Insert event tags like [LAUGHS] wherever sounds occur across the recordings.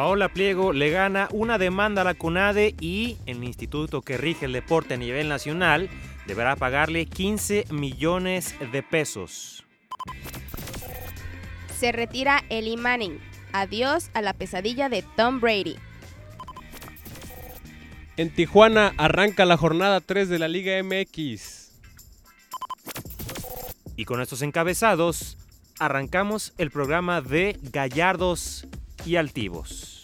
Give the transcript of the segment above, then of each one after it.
Paola Pliego le gana una demanda a la CONADE y el instituto que rige el deporte a nivel nacional deberá pagarle 15 millones de pesos. Se retira Eli Manning. Adiós a la pesadilla de Tom Brady. En Tijuana arranca la jornada 3 de la Liga MX. Y con estos encabezados, arrancamos el programa de Gallardos y Altivos.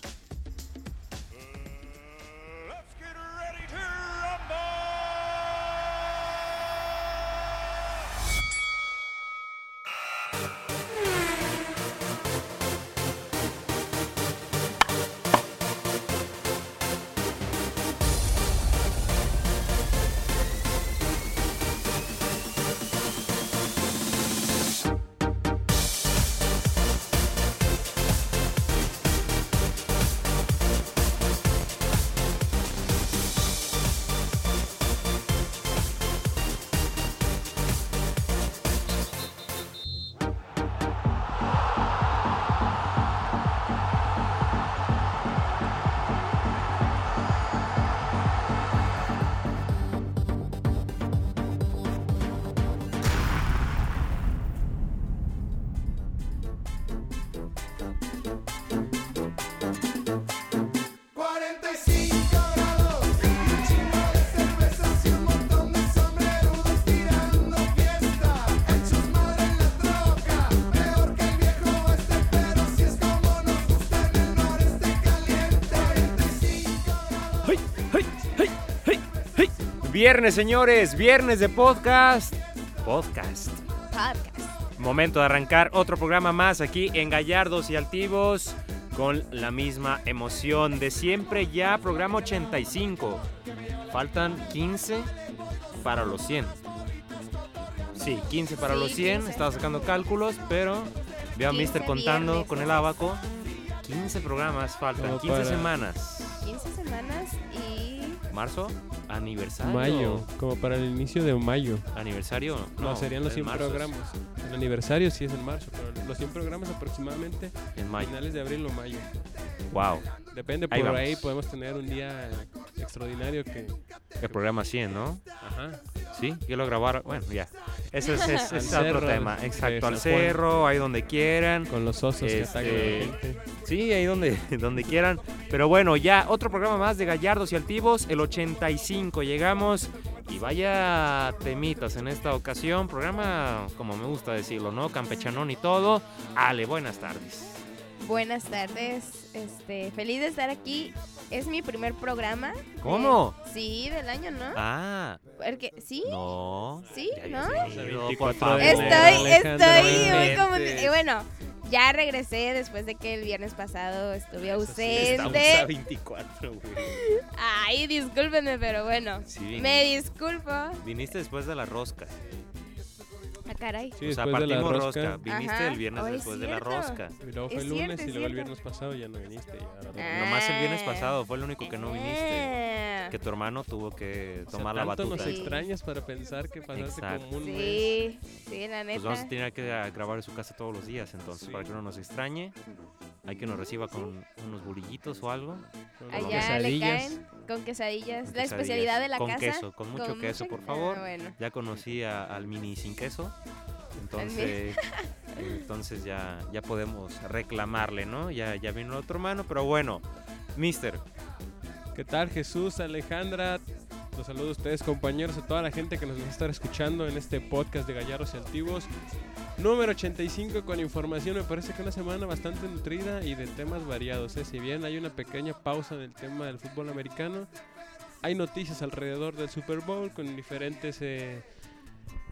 Viernes, señores, viernes de podcast. Podcast. Podcast. Momento de arrancar otro programa más aquí en Gallardos y Altivos con la misma emoción de siempre. Ya programa 85. Faltan 15 para los 100. Sí, 15 para Sí, los 100. 15. Estaba sacando cálculos, pero veo a 15 Mister contando viernes. con el abaco. 15 programas faltan, Como 15 para- semanas. 15 semanas y Marzo, aniversario. Mayo, como para el inicio de mayo. Aniversario. No, serían los en 100 marzo es- programas. El aniversario sí es en marzo, pero los 100 programas aproximadamente En mayo. finales de abril o mayo. Wow. Depende, por ahí podemos tener un día extraordinario que... El programa 100, ¿no? Ajá. Sí, yo lo grabar. Bueno, ya. Ese es, es- es otro cerro, tema. Exacto, al cerro, ahí donde quieran. Con los osos que atacan a la Este, gente. Sí, ahí donde, [LAUGHS] donde quieran. Pero bueno, ya otro programa más de Gallardos y Altivos, el 85. Llegamos y vaya temitas en esta ocasión. Programa, como me gusta decirlo, ¿no? Campechanón y todo. Ale, buenas tardes. buenas tardes. Este, feliz de estar aquí. Es mi primer programa. ¿Cómo? Eh, sí, del año, ¿no? Ah, Porque sí. no. Sí, ¿no? habías O sea, ido, 24 por de favor. enero, Estoy, estoy muy como y bueno, ya regresé después de que el viernes pasado estuve Estamos a ausente. 24, güey. Ay, discúlpenme, pero bueno. Sí, Me disculpo. Viniste después de la rosca. Ah, caray. Sí, o sea, después de la partimos rosca. rosca. Viniste Ajá. el viernes Oh, es después de la rosca. Y luego fue Es el lunes cierto, y luego el viernes pasado ya no viniste. y ahora no. Ah. Nomás el viernes pasado fue el único que no viniste. Ah. Que tu hermano tuvo que O sea, tomar la tanto batuta. nos Sí. extrañas para pensar que pasaste Exacto. como un mes. Sí, sí, la Pues vamos a neta. tener que grabar en su casa todos los días, entonces, Sí. para que no nos extrañe. Hay que nos reciba con unos bolillitos o algo. con Allá le caen con quesadillas. con La quesadillas. especialidad de la con casa. queso, con mucho queso, por favor. Ah, bueno. Ya conocí a- al mini sin queso. Entonces, [LAUGHS] entonces ya, ya podemos reclamarle, ¿no? Ya, ya vino el otro hermano, pero bueno, Mister, ¿Qué tal Jesús, Alejandra? Los saludo a ustedes compañeros, a toda la gente que nos va a estar escuchando en este podcast de Gallardos y Altivos. Número 85 con información, me parece que una semana bastante nutrida y de temas variados. ¿eh? Si bien hay una pequeña pausa en el tema del fútbol americano, hay noticias alrededor del Super Bowl con diferentes eh,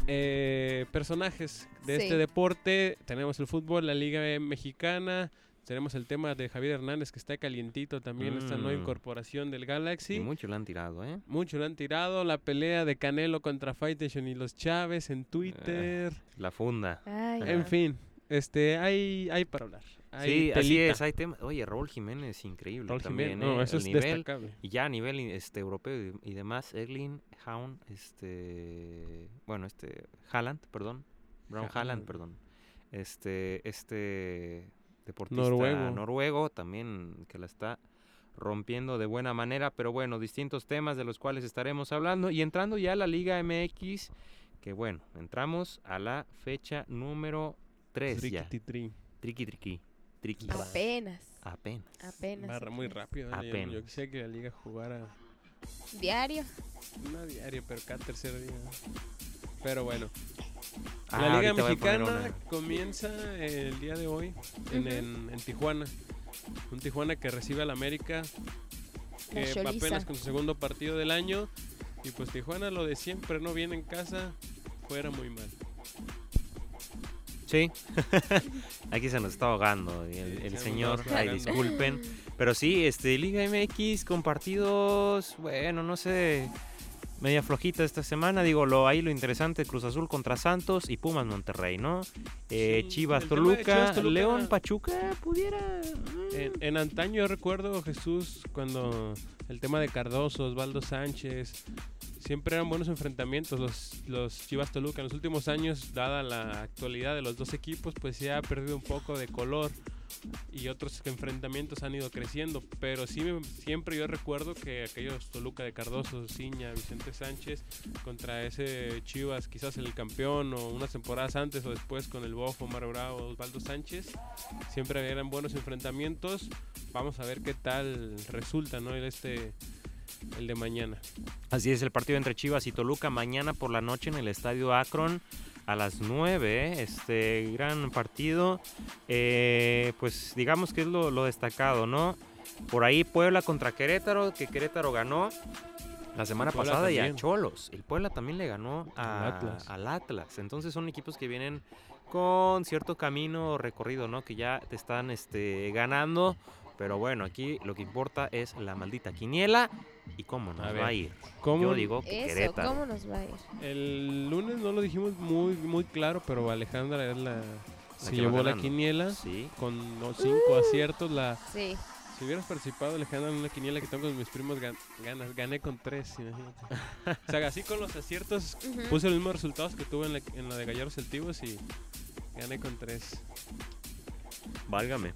eh, personajes de Sí. este deporte. Tenemos el fútbol, la Liga Mexicana. Tenemos el tema de Javier Hernández que está calientito también, esta nueva Mm. incorporación del Galaxy. y mucho le han tirado, ¿eh? Mucho lo han tirado. La pelea de Canelo contra Fight Nation y los Chávez en Twitter. La funda. Ay, En fin, este, hay, hay para hablar. Hay sí, así es, hay temas. Oye, Raúl Jiménez, increíble Raúl también, Jiménez, no, ¿eh? eso El es nivel, destacable. Y ya a nivel este, europeo y, y demás, Erling Hound, este, bueno, este, Haaland, perdón, Brown Haaland. perdón, este, este, deportista Noruego. noruego, también que la está rompiendo de buena manera, pero bueno, distintos temas de los cuales estaremos hablando y entrando ya a la Liga MX, que bueno, entramos a la fecha número 3 ya. Triqui triqui. Triqui. Apenas, Apenas. apenas. Barra muy rápido. ¿eh? Yo- Yo, Apenas. quisiera que la liga jugara Diario. una diaria, pero cada tercer día. Pero bueno, Ah, la Liga Mexicana comienza el día de hoy en, en- en Tijuana. Un Tijuana que recibe al América La que apenas con su segundo partido del año. Y pues Tijuana lo de siempre, no viene en casa, fuera muy mal. Sí. [LAUGHS] Aquí se nos está ahogando el, se señor. Ay, ahogando. disculpen. Pero sí, este, Liga MX con partidos, bueno, no sé, media flojita esta semana. Digo, lo ahí lo interesante, Cruz Azul contra Santos y Pumas Monterrey, ¿no? Eh, Sí, Chivas Toluca, Chivas, Toluca- León Pachuca, pudiera. mm, En, en antaño yo recuerdo, Jesús, cuando el tema de Cardoso, Osvaldo Sánchez, siempre eran buenos enfrentamientos los, los Chivas Toluca. En los últimos años, dada la actualidad de los dos equipos, pues se ha perdido un poco de color y otros enfrentamientos han ido creciendo. Pero sí, siempre yo recuerdo que aquellos Toluca de Cardoso, Ciña, Vicente Sánchez, contra ese Chivas, quizás el campeón o unas temporadas antes o después con el Bofo, Mario Bravo, Osvaldo Sánchez, siempre eran buenos enfrentamientos. Vamos a ver qué tal resulta, ¿no? El este el de mañana. Así es, el partido entre Chivas y Toluca mañana por la noche en el Estadio Akron a las 9. Este gran partido, eh, pues digamos que es lo, lo destacado, ¿no? Por ahí Puebla contra Querétaro, que Querétaro ganó la semana Puebla pasada y a. Cholos. El Puebla también le ganó a- Al Atlas. al Atlas. Entonces son equipos que vienen con cierto camino recorrido, ¿no? Que ya te están este, ganando. Pero bueno, aquí lo que importa es la maldita quiniela y cómo nos A va ver, a ir. ¿Cómo? Yo digo que Eso, Querétaro. ¿cómo nos va a ir? El lunes no lo dijimos muy muy claro, pero Alejandra es la se que llevó la quiniela Sí. con los cinco aciertos. La Sí. si hubieras participado Alejandra en una quiniela que tengo con mis primos gan- ganas, gané con tres, imagínate. o sea, así con los aciertos Ujú. puse los mismos resultados que tuve en la, en la de Gallardos Celtivos y gané con tres. Válgame.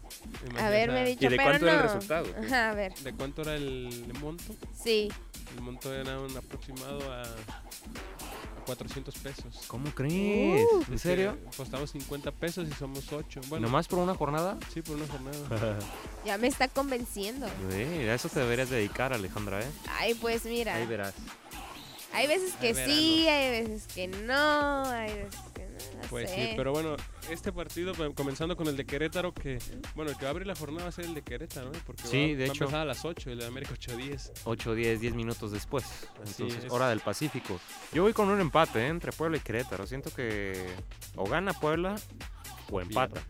A ver, Imagínate, me he dicho, ¿Y de pero cuánto era el resultado? Ajá, a ver, ¿De cuánto era el monto? sí. El monto era un aproximado a, a 400 pesos. ¿Cómo crees? Uh. ¿En serio? Apostamos 50 pesos y somos 8. Bueno, ¿Nomás por una jornada? sí, por una jornada. [LAUGHS] Ya me está convenciendo. A eso te deberías dedicar, Alejandra, ¿eh? Ay, pues mira. Ahí verás. Hay veces que sí, hay veces que no, hay veces que no. no Pues sé. sí, pero bueno, este partido, comenzando con el de Querétaro, que, bueno, el que va a abrir la jornada va a ser el de Querétaro, ¿eh? Porque Sí, va, de va a hecho. empezar a las 8, el de América 8-10. 8, 10, 10 minutos después. Así Entonces, es. hora del Pacífico. Yo voy con un empate ¿eh? entre Puebla y Querétaro. Siento que o gana Puebla o empata.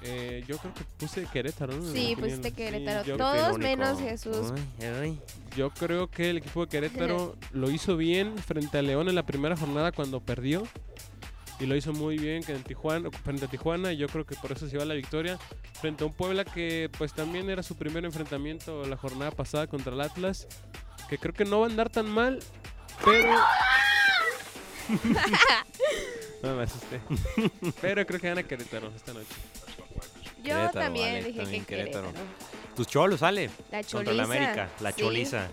Eh, yo creo que puse Querétaro, ¿no? Sí, pusiste. Querétaro. Todos menos Jesús. Ay, ay. yo creo que el equipo de Querétaro lo hizo bien frente a León en la primera jornada cuando perdió. Y lo hizo muy bien que en Tijuana, frente a Tijuana, y yo creo que por eso se lleva la victoria. Frente a un Puebla que pues también era su primer enfrentamiento la jornada pasada contra el Atlas. Que creo que no va a andar tan mal, pero... [LAUGHS] no me asusté. Pero creo que gana Querétaro esta noche. Yo Querétaro, también vale, dije también que Querétaro. Querétaro. Tus cholos, sale. La choliza. Contra la América, la sí. choliza.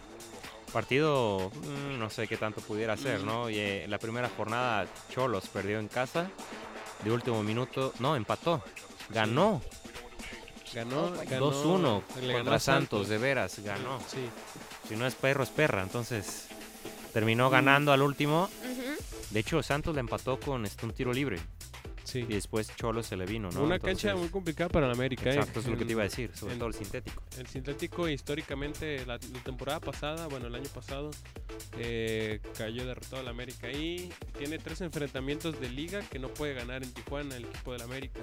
Partido, mm, no sé qué tanto pudiera ser, ¿no? Y, eh, la primera jornada, Cholos perdió en casa. De último minuto, no, empató. Ganó Ganó, ganó 2-1 le ganó contra Santos, de veras, ganó. Sí. Si no es perro, es perra. Entonces, terminó Mm. ganando al último. De hecho, Santos le empató con este, un tiro libre. Sí. Y después Cholo se le vino, ¿no? Una Entonces, cancha muy complicada para la América. ¿eh? Exacto, es lo que te iba a decir, sobre todo el sintético. El sintético históricamente la, la temporada pasada, bueno el año pasado, eh, cayó derrotado al América y tiene tres enfrentamientos de liga que no puede ganar en Tijuana el equipo del América.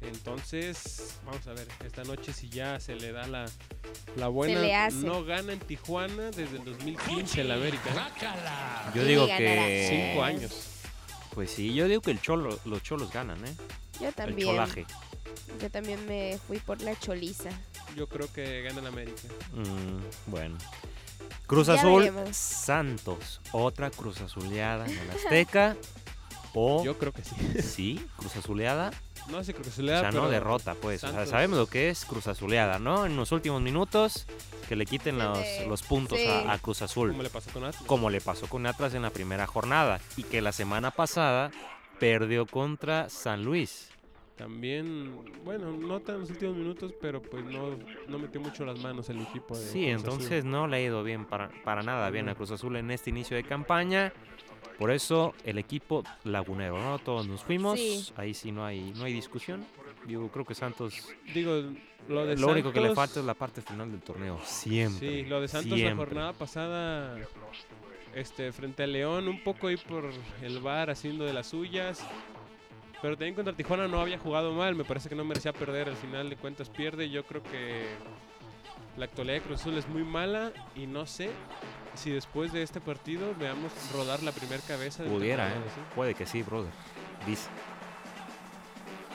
Entonces, vamos a ver, esta noche si ya se le da la, la buena, le hace. no gana en Tijuana desde el 2015 el América. ¿eh? Yo digo que... Cinco años. Pues sí, yo digo que el cholo, los cholos ganan, ¿eh? Yo El también. cholaje. Yo también me fui por la choliza. Yo creo que gana el América. Mm, bueno. Cruz Ya Azul, veremos. Santos. Otra Cruz Azuleada en el Azteca. [LAUGHS] O, Yo creo que sí. sí, Cruz Azuleada. No sé, Cruz O sea, no derrota, pues. O sea, Santos. sabemos lo que es Cruz Azuleada, ¿no? En los últimos minutos, que le quiten los, los puntos sí. a, a Cruz Azul. Como le pasó con Atlas. como le pasó con Atlas en la primera jornada y que la semana pasada perdió contra San Luis. También, bueno, no tan en los últimos minutos, pero pues no, no metió mucho las manos el equipo de Sí, Cruz entonces no le ha ido bien para, para nada bien a Cruz Azul en este inicio de campaña. Por eso el equipo lagunero, ¿no? Todos nos fuimos. Sí. Ahí sí no hay, no hay discusión. Yo creo que Santos. Digo, lo de lo único que le Santos- falta es la parte final del torneo. Siempre. Sí, lo de Santos la jornada pasada, este, frente a León, un poco ahí por el bar haciendo de las suyas. Pero también contra Tijuana no había jugado mal, me parece que no merecía perder, al final de cuentas pierde. Yo creo que la actualidad de Cruz Azul es muy mala y no sé si después de este partido veamos rodar la primera cabeza. del Pudiera, ¿eh? Puede que sí, brother. Dice.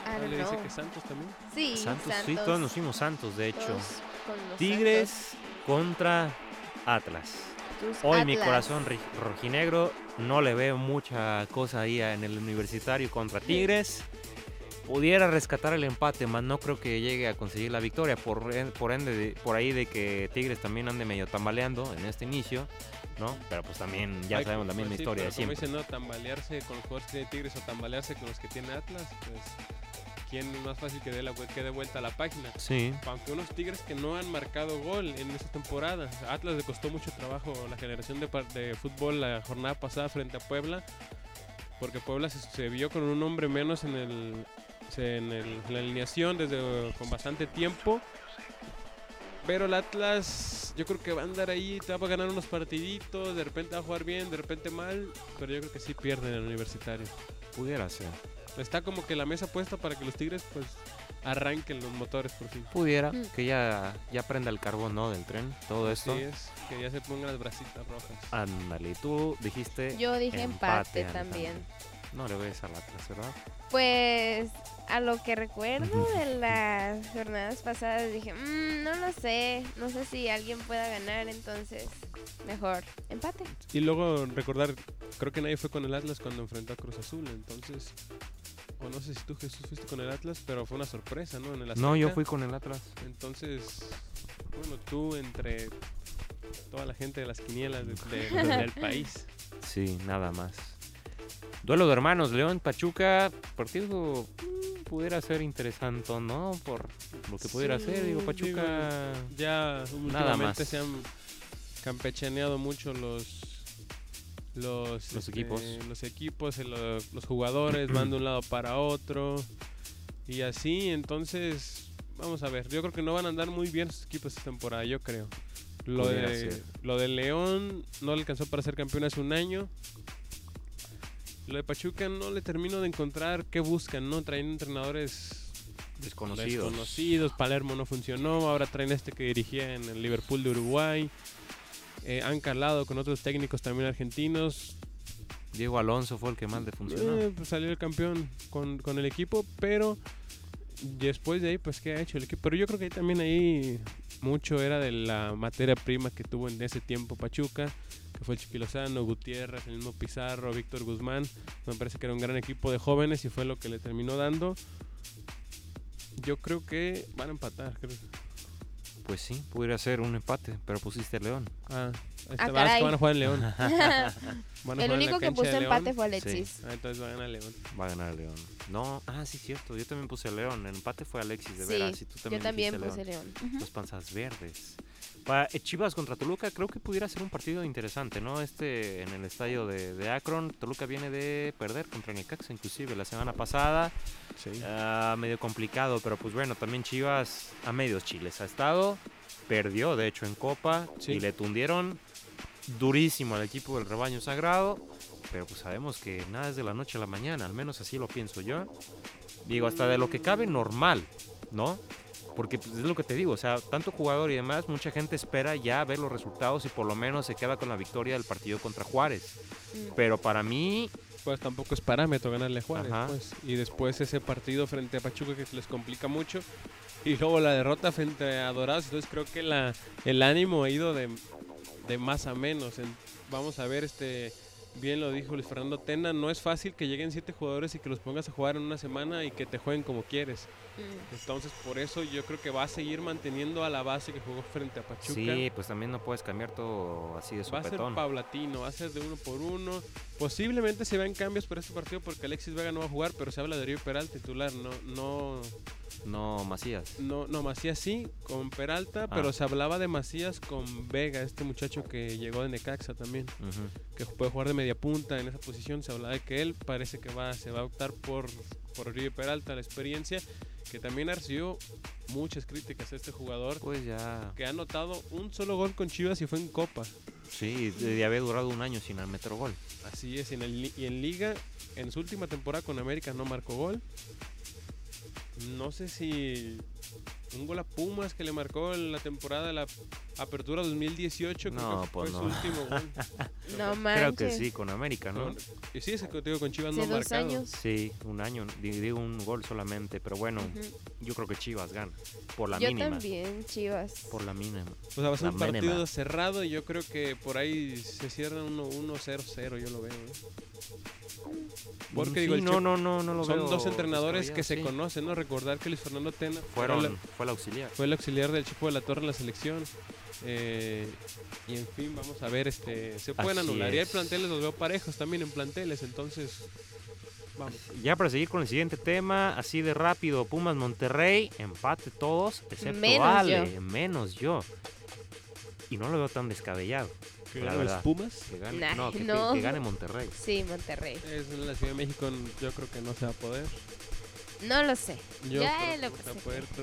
Ah, don't le dice que Santos también. Sí, Santos, Santos. sí, todos nos fuimos Santos, de hecho. Tigres contra Atlas. Tus Hoy mi corazón rojinegro no le veo mucha cosa ahí en el universitario contra Tigres. Pudiera rescatar el empate, más no creo que llegue a conseguir la victoria. Por, por ende, de- por ahí de que Tigres también ande medio tambaleando en este inicio, ¿no? Pero pues también ya Ay, sabemos la misma pues sí, historia de como dicen, no, tambalearse con los jugadores que tiene Tigres o tambalearse con los que tiene Atlas, pues, ¿quién es más fácil que dé, la, que dé vuelta a la página? Sí, Aunque unos Tigres que no han marcado gol en esta temporada. A Atlas le costó mucho trabajo la generación de, de fútbol la jornada pasada frente a Puebla. Porque Puebla se, se vio con un hombre menos en, el, en, el- en la alineación desde con bastante tiempo. Pero el Atlas, yo creo que va a andar ahí, te va a ganar unos partiditos, de repente va a jugar bien, de repente mal, pero yo creo que sí pierden en el universitario. pudiera ser. Está como que la mesa puesta para que los Tigres pues arranquen los motores por fin. Pudiera Mm. que ya, ya prenda el carbón, ¿no? Del tren, todo esto. Así es, que ya se pongan las bracitas rojas. Ándale, y tú dijiste. Yo dije empate, Alejandra. también. No le ves al Atlas, ¿verdad? Pues a lo que recuerdo [LAUGHS] de las jornadas pasadas dije, "Mm, no lo sé, no sé si alguien pueda ganar, entonces mejor empate. Y luego recordar, creo que nadie fue con el Atlas cuando enfrentó a Cruz Azul, entonces... O no sé si tú Jesús fuiste con el Atlas, pero fue una sorpresa, ¿no? En el No, yo fui con el Atlas. Entonces, bueno, tú entre toda la gente de las quinielas de- de- [LAUGHS] del país. Sí, nada más. Duelo de hermanos, León, Pachuca, partido mm, pudiera ser interesante, ¿no? Por lo que pudiera Sí, ser, digo, digo, Pachuca... Ya Nada últimamente más. se han campechaneado mucho los los, Los equipos. los equipos, los jugadores van de un lado para otro y así, entonces vamos a ver, yo creo que no van a andar muy bien sus equipos esta temporada, yo creo. Lo Pudiera de, ser. lo de León no le alcanzó para ser campeón hace un año. Lo de Pachuca no le termino de encontrar qué buscan, ¿no? Traen entrenadores Desconocidos. desconocidos. Palermo no funcionó. Ahora traen este que dirigía en el Liverpool de Uruguay. Eh, han calado con otros técnicos también argentinos. Diego Alonso fue el que más le funcionó. Eh, pues salió el campeón con, con el equipo, pero después de ahí, pues, ¿qué ha hecho el equipo? Pero yo creo que ahí también ahí mucho era de la materia prima que tuvo en ese tiempo Pachuca, que fue el Chiqui Lozano, Gutiérrez, el mismo Pizarro, Víctor Guzmán. Me parece que era un gran equipo de jóvenes y fue lo que le terminó dando. Yo creo que van a empatar. creo. Pues sí, pudiera ser un empate, pero pusiste León. Ah, este, Ah, va- es caray. que [LAUGHS] van a jugar en León. Van a El jugar en la único que puso empate fue Alexis. Ah, entonces va a ganar León. Va a ganar León. No, ah, sí, cierto. Yo también puse León. El empate fue Alexis, de Sí, veras. Tú Yo también puse León. León. Los panzas verdes. Para eh, Chivas contra Toluca creo que pudiera ser un partido interesante, ¿no? Este en el estadio de, de Akron. Toluca viene de perder contra Necaxa inclusive la semana pasada. Sí. Ah, medio complicado, pero pues bueno, también Chivas a medios chiles ha estado. Perdió, de hecho, en Copa Sí. y le tundieron durísimo al equipo del rebaño sagrado. Pero pues sabemos que nada es de la noche a la mañana, al menos así lo pienso yo. Digo, hasta de lo que cabe normal, ¿no? Porque pues, es lo que te digo, o sea, tanto jugador y demás, mucha gente espera ya ver los resultados y por lo menos se queda con la victoria del partido contra Juárez. Mm. Pero para mí, Pues tampoco es parámetro ganarle a Juárez. Ajá. Pues. Y después ese partido frente a Pachuca que se les complica mucho. Y luego la derrota frente a Dorados. Entonces creo que la, el ánimo ha ido de, de más a menos. En- vamos a ver este bien lo dijo Luis Fernando Tena, no es fácil que lleguen siete jugadores y que los pongas a jugar en una semana y que te jueguen como quieres. Mm. Entonces, por eso yo creo que va a seguir manteniendo a la base que jugó frente a Pachuca. Sí, pues también no puedes cambiar todo así de Va a ser sopetón. paulatino, va a ser de uno por uno. Posiblemente se vean cambios para este partido porque Alexis Vega no va a jugar, pero se habla de Oribe Peralta titular, no, no, No, Macías. no, no Macías sí, con Peralta, pero se hablaba de Macías con Vega, este muchacho que llegó de Necaxa también, Ujú. que puede jugar de media punta en esa posición. Se hablaba de que él parece que va, se va a optar por, por Oribe Peralta, la experiencia, que también ha recibido muchas críticas a este jugador, Pues ya. que ha anotado un solo gol con Chivas y fue en Copa. Sí, de, haber durado un año sin meter gol. Así es, y en, el y en Liga, en su última temporada con América no marcó gol. No sé si un gol a Pumas que le marcó la temporada la Apertura 2018, creo No, que pues fue no. su último gol. No manches. Creo que sí, con América, ¿no? Con- y sí, ese que te digo con Chivas no ha dos marcado. años. Sí, un año, di- digo un gol solamente, pero bueno, Ujú. yo creo que Chivas gana, por la Yo mínima. también, Chivas. Por la mínima. O sea, va a ser un partido mínima. cerrado y yo creo que por ahí se cierra 1-0-0, yo lo veo. ¿eh? Porque Mm, Sí, digo, el no, no, no, no lo son veo dos entrenadores que se sí. conocen, ¿no? Recordar que Luis Fernando Tena Fueron, era la- fue el auxiliar. fue el auxiliar del Chico de la Torre en la selección. Eh, y en fin, vamos a ver, este se pueden Así anular. Y hay es. planteles, los veo parejos también en planteles, entonces vamos. Ya para seguir con el siguiente tema, así de rápido, Pumas Monterrey, empate todos, excepto Menos Ale, yo. menos yo. Y no lo veo tan descabellado. ¿Que los. Pumas? Que gane, Nah, no, que, que- no. que gane Monterrey. Sí, Monterrey. Es en la Ciudad de México, yo creo que no se va a poder. No lo sé. Yo Ya lo que que poder. [LAUGHS]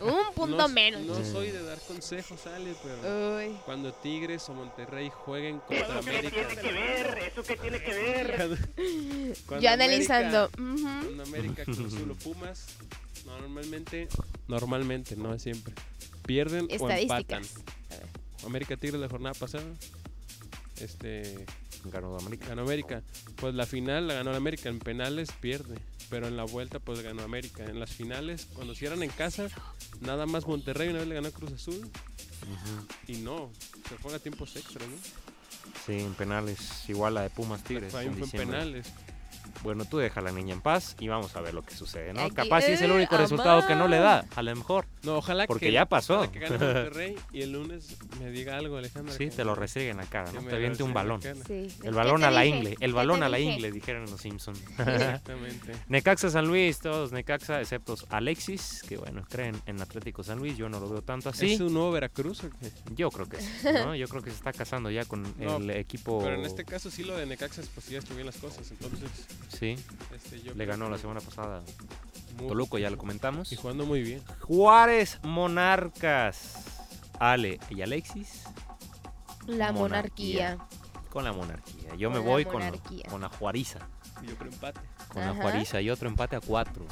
Un punto no, menos. No soy de dar consejos, Ale, pero Uy. cuando Tigres o Monterrey jueguen contra América. ¿Eso qué tiene que ver? Cuando, [LAUGHS] cuando Yo América- analizando. ujú. Cuando América, Azul o Pumas, normalmente, normalmente, no siempre, pierden o empatan. Ver. América Tigres la jornada pasada, este, Ganó América. ganó América. Pues la final la ganó América, en penales pierde, pero en la vuelta pues ganó América. En las finales, cuando cierran en casa, nada más Monterrey una vez le ganó a Cruz Azul y no, se fue a tiempos extra, ¿no? Sí, en penales, igual la de Pumas Tigres. Fue en fue en penales. Bueno, tú deja a la niña en paz y vamos a ver lo que sucede, ¿no? Aquí- Capaz sí es el ¡Eh, único resultado que no le da, a lo mejor. No, ojalá Porque que, ya pasó. que gane [LAUGHS] Monterrey y el lunes me diga algo, Alejandro. Sí, te lo resigue en la cara, Que ¿no? Te aviente un balón. Sí. El ¿Qué balón a la dije? ingle, ¿Qué el balón a la dije? ingle, dijeron los Simpsons. [LAUGHS] [LAUGHS] Exactamente. Necaxa San Luis, todos Necaxa, excepto Alexis, que bueno, creen en Atlético San Luis, yo no lo veo tanto así. ¿Es un nuevo Veracruz o qué? Yo creo que sí, ¿no? Yo creo que se está casando ya con No, el equipo. Pero en este caso sí lo de Necaxa pues sí estuvieron las cosas, entonces Sí, este, yo le ganó que la semana pasada muy- Toluco, ya lo comentamos. Y jugando muy bien. Juárez Monarcas. Ale y Alexis La Monarquía. monarquía. con la monarquía. Yo me Con la voy con, con la Juariza. Yo creo empate. Con la. Juariza y otro empate a cuatro.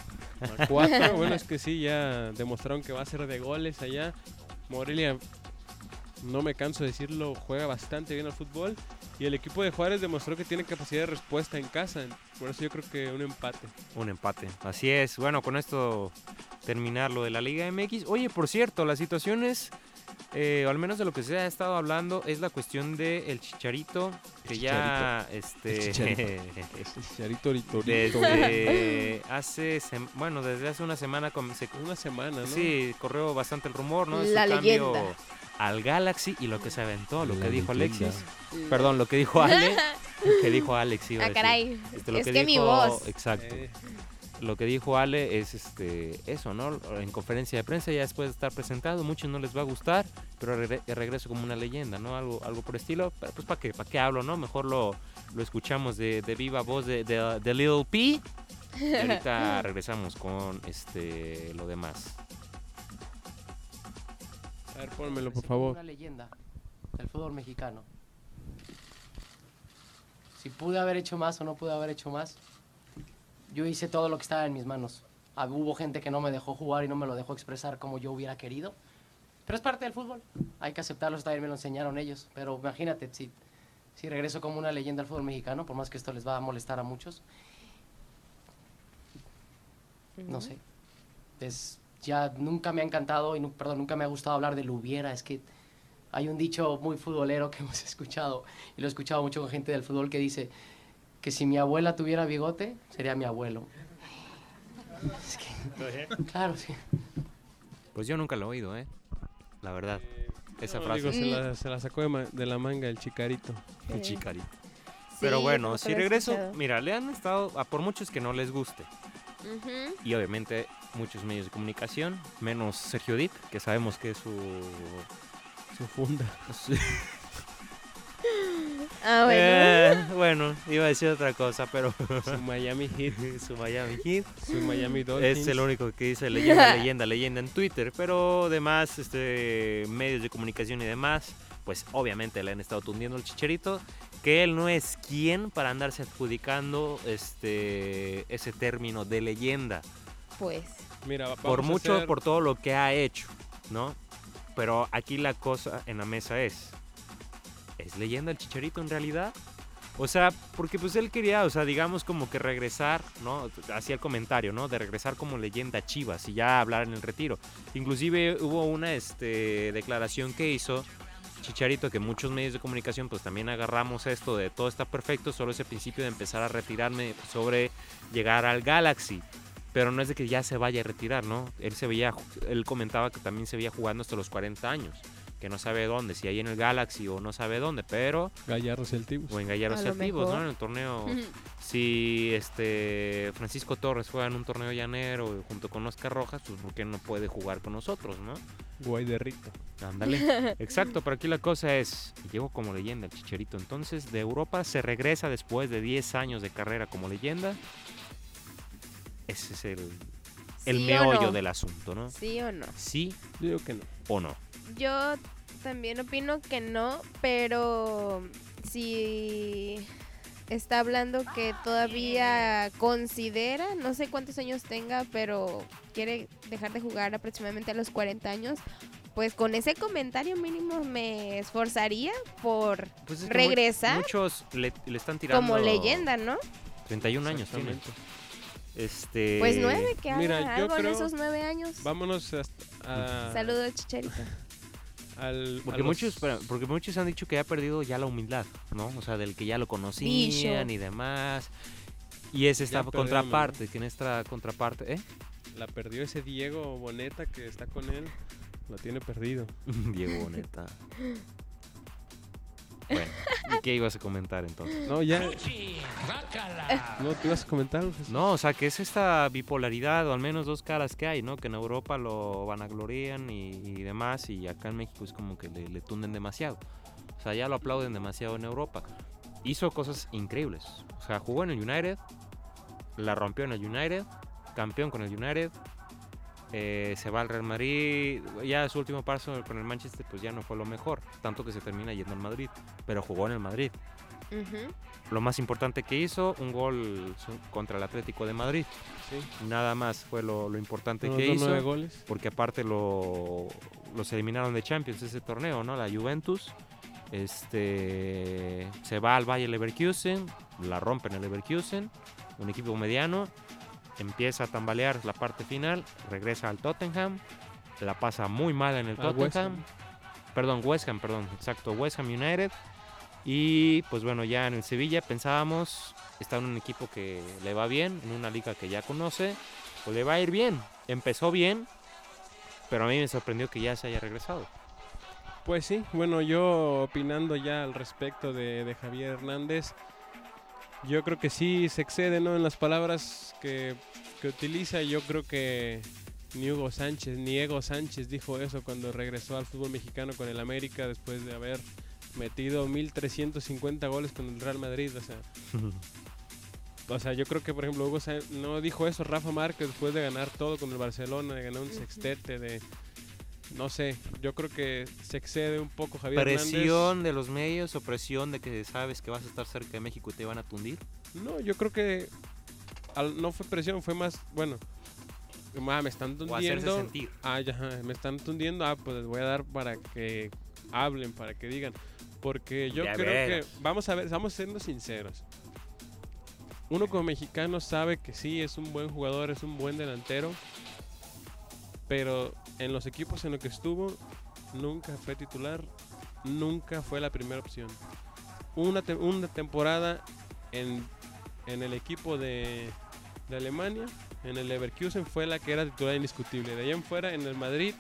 A cuatro, [LAUGHS] bueno, es que sí, ya demostraron que va a ser de goles allá. Morelia, no me canso de decirlo, juega bastante bien al fútbol. Y el equipo de Juárez demostró que tiene capacidad de respuesta en casa. Por eso yo creo que un empate. Un empate. Así es. Bueno, con esto terminar lo de la Liga MX. Oye, por cierto, las situaciones, eh, o al menos de lo que se ha estado hablando, es la cuestión del el Chicharito, que ya, este, Chicharito, [LAUGHS] desde hace, bueno, desde hace una semana, se- Una semana, ¿no? sí, corrió bastante el rumor, ¿no? De su La cambio leyenda. Al Galaxy y lo que se aventó, lo La que dijo. Alexis. Perdón, lo que dijo Ale, [LAUGHS] lo que dijo Alex. iba a Ah, decir. caray. Este, lo es que, mi dijo- voz. Exacto. Eh, Lo que dijo Ale es este eso, ¿no? En conferencia de prensa ya después de estar presentado, muchos no les va a gustar, pero regre- regreso como una leyenda, ¿no? Algo, algo por estilo. Pero pues para qué, para qué hablo, ¿no? Mejor lo, lo escuchamos de, de viva voz de, de, de Lil P. Y ahorita [LAUGHS] regresamos con este lo demás. A ver, pónmelo, por favor. Una leyenda del fútbol mexicano. Si pude haber hecho más o no pude haber hecho más, yo hice todo lo que estaba en mis manos. Ah, Hubo gente que no me dejó jugar y no me lo dejó expresar como yo hubiera querido. Pero es parte del fútbol. Hay que aceptarlo, también me lo enseñaron ellos. Pero imagínate, si, si regreso como una leyenda al fútbol mexicano, por más que esto les va a molestar a muchos, no sé. Es, ya nunca me ha encantado y perdón, nunca me ha gustado hablar del hubiera. Es que Hay un dicho muy futbolero que [LAUGHS] hemos escuchado, y lo he escuchado mucho con gente del fútbol, que dice que si mi abuela tuviera bigote, sería mi abuelo. Es que- claro, sí. Pues yo nunca lo he oído, ¿eh? La verdad. Esa No, frase. digo, se, la, se la sacó de, ma- de la manga el chicarito. Un Sí. chicari. Sí, Pero bueno, si regreso, escuchado. mira, le han estado, a por muchos que no les guste, Y obviamente muchos medios de comunicación, menos Sergio Dip, que sabemos que es su... Su funda. [LAUGHS] Ah, bueno. Eh, bueno, iba a decir otra cosa, pero [LAUGHS] Su Miami Heat. [LAUGHS] su Miami Heat Su Miami Dolphins. es el único que dice leyenda, leyenda, leyenda en Twitter, pero demás este, medios de comunicación y demás, pues obviamente le han estado tundiendo el chicherito, que él no es quien para andarse adjudicando este, ese término de leyenda. Pues. Mira, por mucho, hacer- por todo lo que ha hecho, ¿no? Pero aquí la cosa en la mesa es, ¿es leyenda el Chicharito en realidad? O sea, porque pues él quería, o sea, digamos como que regresar, ¿no? Hacía el comentario, ¿no? De regresar como leyenda Chivas y ya hablar en el retiro. Inclusive hubo una este, declaración que hizo Chicharito, que muchos medios de comunicación pues también agarramos esto de todo está perfecto, solo ese principio de empezar a retirarme sobre llegar al Galaxy. Pero no es de que ya se vaya a retirar, ¿no? Él se veía, él comentaba que también se veía jugando hasta los 40 años, que no sabe dónde, si ahí en el Galaxy o no sabe dónde, pero Gallardos y Altivos. o en Gallardos y lo Activos, ¿no? mejor. En el torneo [LAUGHS] si este Francisco Torres juega en un torneo llanero junto con Oscar Rojas, pues ¿por qué no puede jugar con nosotros, no? Guay de Rito. Ándale. [LAUGHS] Exacto, pero aquí la cosa es, llegó como leyenda el Chicharito. Entonces, de Europa se regresa después de 10 años de carrera como leyenda. Ese es el, el ¿Sí o meollo no? del asunto, ¿no? ¿Sí o no? Sí Yo digo que no. o no. Yo también opino que no, pero si está hablando que todavía considera, no sé cuántos años tenga, pero quiere dejar de jugar aproximadamente a los 40 años, pues con ese comentario mínimo me esforzaría por Pues es que mu- regresar muchos le, le están tirando como leyenda, ¿no? 31 años tiene. Este Pues nueve, que haga mira, yo algo en creo- esos nueve años. Vámonos hasta a- Saludos, Chicharito. [LAUGHS] al. a Porque los- muchos, porque muchos han dicho que ha perdido ya la humildad, ¿no? O sea, del que ya lo conocían Bicho. y demás. Y es esta Ya contraparte, que en esta contraparte, ¿eh? La perdió ese Diego Boneta que está con él. Lo tiene perdido. [LAUGHS] Diego Boneta. Bueno, ¿y qué ibas a comentar entonces? No, ya. No, te ibas a comentar. No, o sea, que es esta bipolaridad, o al menos dos caras que hay, ¿no? Que en Europa lo vanaglorían y, y demás, y acá en México es como que le, le tunden demasiado. O sea, ya lo aplauden demasiado en Europa. Hizo cosas increíbles. O sea, jugó en el United, la rompió en el United, campeón con el United, eh, se va al Real Madrid, ya su último paso con el Manchester pues ya no fue lo mejor, tanto que se termina yendo al Madrid, pero jugó en el Madrid. Lo más importante que hizo, un gol contra el Atlético de Madrid. Sí. Nada más fue lo, lo importante que hizo. nueve goles. Porque aparte lo, los eliminaron de Champions ese torneo, ¿no? La Juventus. Este se va al Bayer Leverkusen, la rompen el Leverkusen, un equipo mediano, empieza a tambalear la parte final, regresa al Tottenham, la pasa muy mal en el Al West Tottenham. Ham. Perdón, West Ham, perdón, exacto, West Ham United. Y pues bueno, ya en el Sevilla pensábamos, está en un equipo que le va bien, en una liga que ya conoce, pues le va a ir bien. Empezó bien, pero a mí me sorprendió que ya se haya regresado. Pues sí, bueno, yo opinando ya al respecto de, de Javier Hernández, yo creo que sí se excede ¿no? en las palabras que, que utiliza. Yo creo que ni Hugo Sánchez, ni Ego Sánchez dijo eso cuando regresó al fútbol mexicano con el América después de haber metido 1350 goles con el Real Madrid. O sea, [LAUGHS] o sea, yo creo que, por ejemplo, Hugo Sánchez no dijo eso. Rafa Márquez después de ganar todo con el Barcelona, de ganar un sextete, de. No sé, yo creo que se excede un poco Javier Hernández. ¿Presión de los medios o presión de que sabes que vas a estar cerca de México y te van a tundir? No, yo creo que al- no fue presión, fue más, bueno, ah, me están O tundiendo. sentir. Ah, ya, me están tundiendo, ah, pues les voy a dar para que hablen, para que digan. Porque yo creo que, vamos a ver, estamos siendo sinceros. Uno como mexicano sabe que sí, es un buen jugador, es un buen delantero. Pero en los equipos en los que estuvo, nunca fue titular nunca fue la primera opción. Una, te- una temporada en, en el equipo de, de Alemania, en el Leverkusen, fue la que era titular indiscutible. De ahí en fuera, en el Madrid,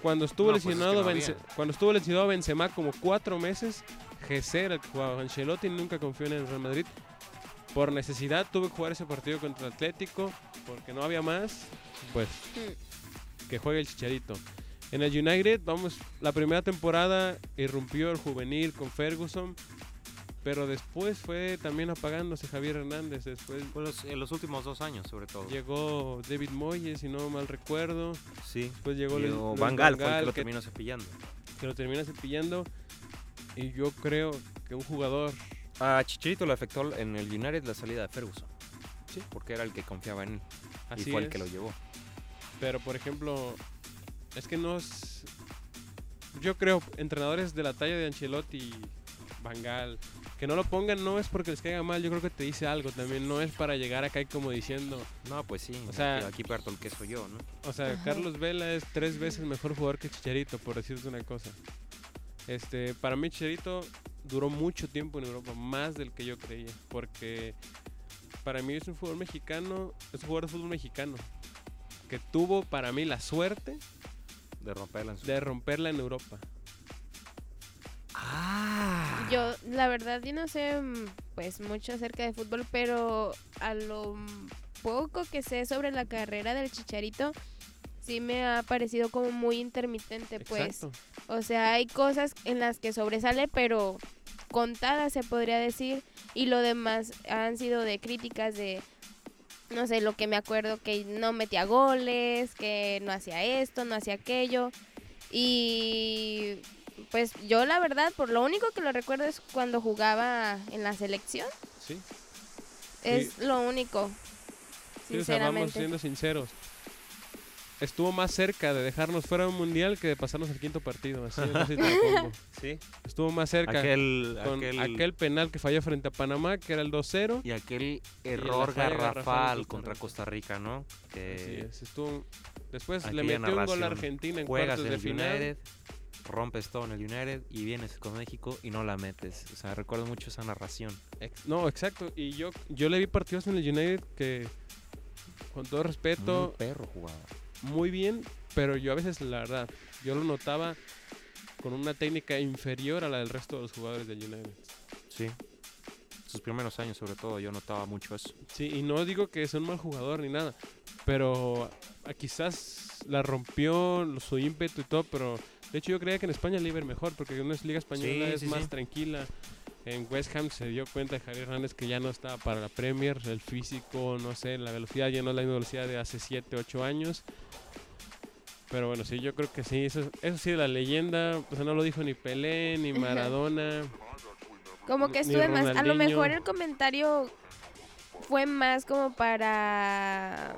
cuando estuvo No, pues es que lesionado no cuando estuvo lesionado Benzema como cuatro meses, Gesser, el que jugaba Ancelotti, nunca confió en el Real Madrid. Por necesidad tuve que jugar ese partido contra el Atlético, porque no había más, pues que juegue el Chicharito. En el United, vamos, la primera temporada irrumpió el juvenil con Ferguson, pero después fue también apagándose Javier Hernández. Después en los últimos dos años, sobre todo. llegó David Moyes, si no mal recuerdo. Sí. Después llegó, Llegó Luis- Van Gaal, que lo que- terminó cepillando. que lo termina cepillando. Y yo creo que un jugador A Chicharito le afectó en el United la salida de Ferguson. Sí. Porque era el que confiaba en él. así y fue es, el que lo llevó. Pero por ejemplo, es que no es. Yo creo, entrenadores de la talla de Ancelotti Gaal, que no lo pongan no es porque les caiga mal, yo creo que te dice algo también, no es para llegar acá y como diciendo, No, pues sí. O sea- aquí, aquí parto el queso yo, ¿no? o sea, Ajá. Carlos Vela es tres veces mejor jugador que Chicharito, por decirte una cosa. Este, para mí Chicharito duró mucho tiempo en Europa, más del que yo creía, porque para mí es un jugador mexicano, es un jugador de fútbol mexicano, que tuvo para mí la suerte De romperla en su... de romperla en Europa. ¡Ah! Yo, la verdad, yo no sé mm, pues mucho acerca de fútbol, pero a lo poco que sé sobre la carrera del Chicharito, sí me ha parecido como muy intermitente, pues. Exacto. O sea, hay cosas en las que sobresale, pero contadas se podría decir, y lo demás han sido de críticas de, no sé, lo que me acuerdo, que no metía goles, que no hacía esto, no hacía aquello, y pues yo la verdad, por lo único que lo recuerdo es cuando jugaba en la selección, Sí. es lo único, Sí, o sea, vamos sinceramente. siendo sinceros. Estuvo más cerca de dejarnos fuera de un mundial que de pasarnos al quinto partido. Así, así te la pongo. [LAUGHS] Sí. Estuvo más cerca Aquel, con aquel, aquel... penal que falló frente a Panamá, que era el 2-0. Y aquel error falla garrafal garrafal contra. Costa Rica, ¿no? Así Que es, estuvo... Después le metió un gol a. Argentina en juegas cuartos en de el final. United, rompes todo en el United y vienes con México y no la metes. O sea, recuerdo mucho esa narración. Ex- No, exacto. Y yo, yo le vi partidos en el United que, con todo respeto, Un perro jugaba. Muy bien, pero yo a veces, la verdad, yo lo notaba con una técnica inferior a la del resto de los jugadores del United. Sí. Sus primeros años, sobre todo, yo notaba mucho eso. Sí, y no digo que sea un mal jugador ni nada, pero ah, quizás la rompió su ímpetu y todo, pero de hecho yo creía que en España le iba a ir mejor, porque una liga española Sí, es sí, más sí. tranquila. En West Ham se dio cuenta Javier Hernández que ya no estaba para la Premier, el físico, no sé, la velocidad ya no es la misma velocidad de hace 7, 8 años. Pero bueno, sí, yo creo que sí, eso, eso sí la leyenda, o sea, no lo dijo ni Pelé, ni Maradona. Como que estuve más. A lo mejor el comentario fue más como para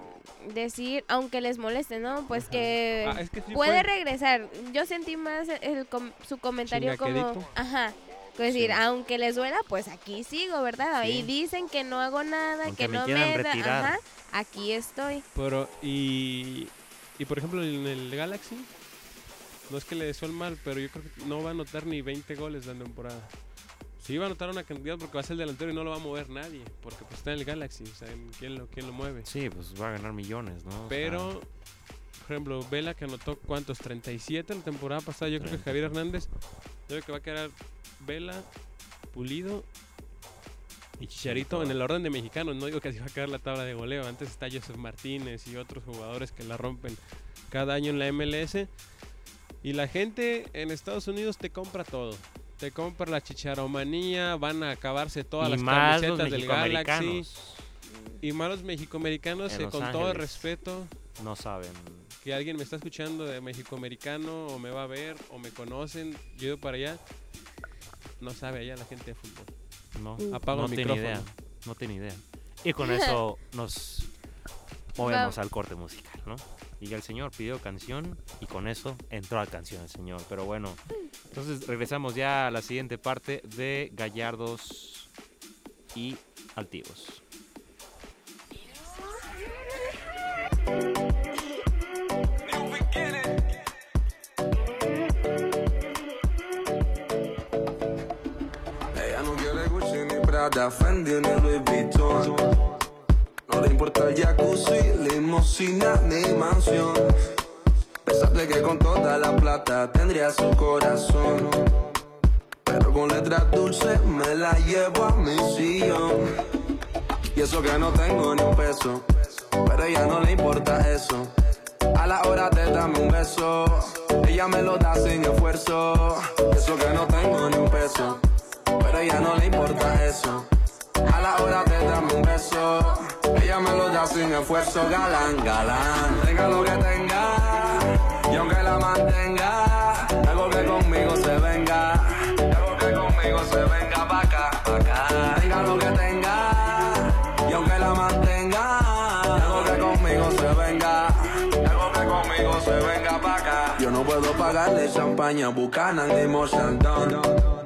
decir, aunque les moleste, ¿no? Pues Ajá. que Ah, es que sí puede fue- regresar. Yo sentí más el, su comentario como, ajá. Es decir, Sí. aunque les duela, pues aquí sigo, ¿verdad? Sí. Ahí dicen que no hago nada, Aunque que me no me da, retirar. ajá, aquí estoy. Pero, y, y por ejemplo, en el Galaxy, no es que le deseo el mal, pero yo creo que no va a anotar ni 20 goles la temporada. Sí va a anotar una cantidad porque va a ser el delantero y no lo va a mover nadie, porque pues está en el Galaxy, o sea, ¿quién lo, quién lo mueve? Sí, pues va a ganar millones, ¿no? O sea, Pero, por ejemplo, Vela que anotó cuántos, 37 la temporada pasada, yo creo que Javier Hernández, yo creo que va a quedar Vela, Pulido y Chicharito en el orden de mexicanos. No digo que así va a quedar la tabla de goleo. Antes está Joseph Martínez y otros jugadores que la rompen cada año en la MLS. Y la gente en Estados Unidos te compra todo. Te compra la chicharomanía, van a acabarse todas y las más camisetas del Galaxy. Y más los mexicoamericanos, eh, con todo el respeto, no saben. que alguien me está escuchando de mexicoamericano o me va a ver o me conocen, yo para allá, no sabe allá la gente de fútbol. No, Apago no el tiene micrófono. idea. No tiene idea. Y con eso nos movemos al corte musical, ¿no? Y ya el señor pidió canción y con eso entró a canción el señor. Pero bueno, entonces regresamos ya a la siguiente parte de Gallardos y Altivos. Prada, Fendi ni Louis Vuitton. No le importa el jacuzzi, limosina ni mansión. Pensaste que con toda la plata tendría su corazón. Pero con letras dulces me la llevo a mi sillón. Y eso que no tengo ni un peso, pero a ella no le importa eso. A la hora de darme un beso, ella me lo da sin esfuerzo. Eso que no tengo ni un peso, pero ella no le importa eso. A la hora de darme un beso, ella me lo da sin esfuerzo. Galán, galán, tenga lo que tenga, y aunque la mantenga, algo que conmigo se venga, algo que conmigo se venga pa' acá, pa' acá. Tenga lo que tenga, y aunque la mantenga, algo que conmigo se venga, algo que conmigo se venga pa' acá. Yo no puedo pagarle champaña, bucana ni Mochandon.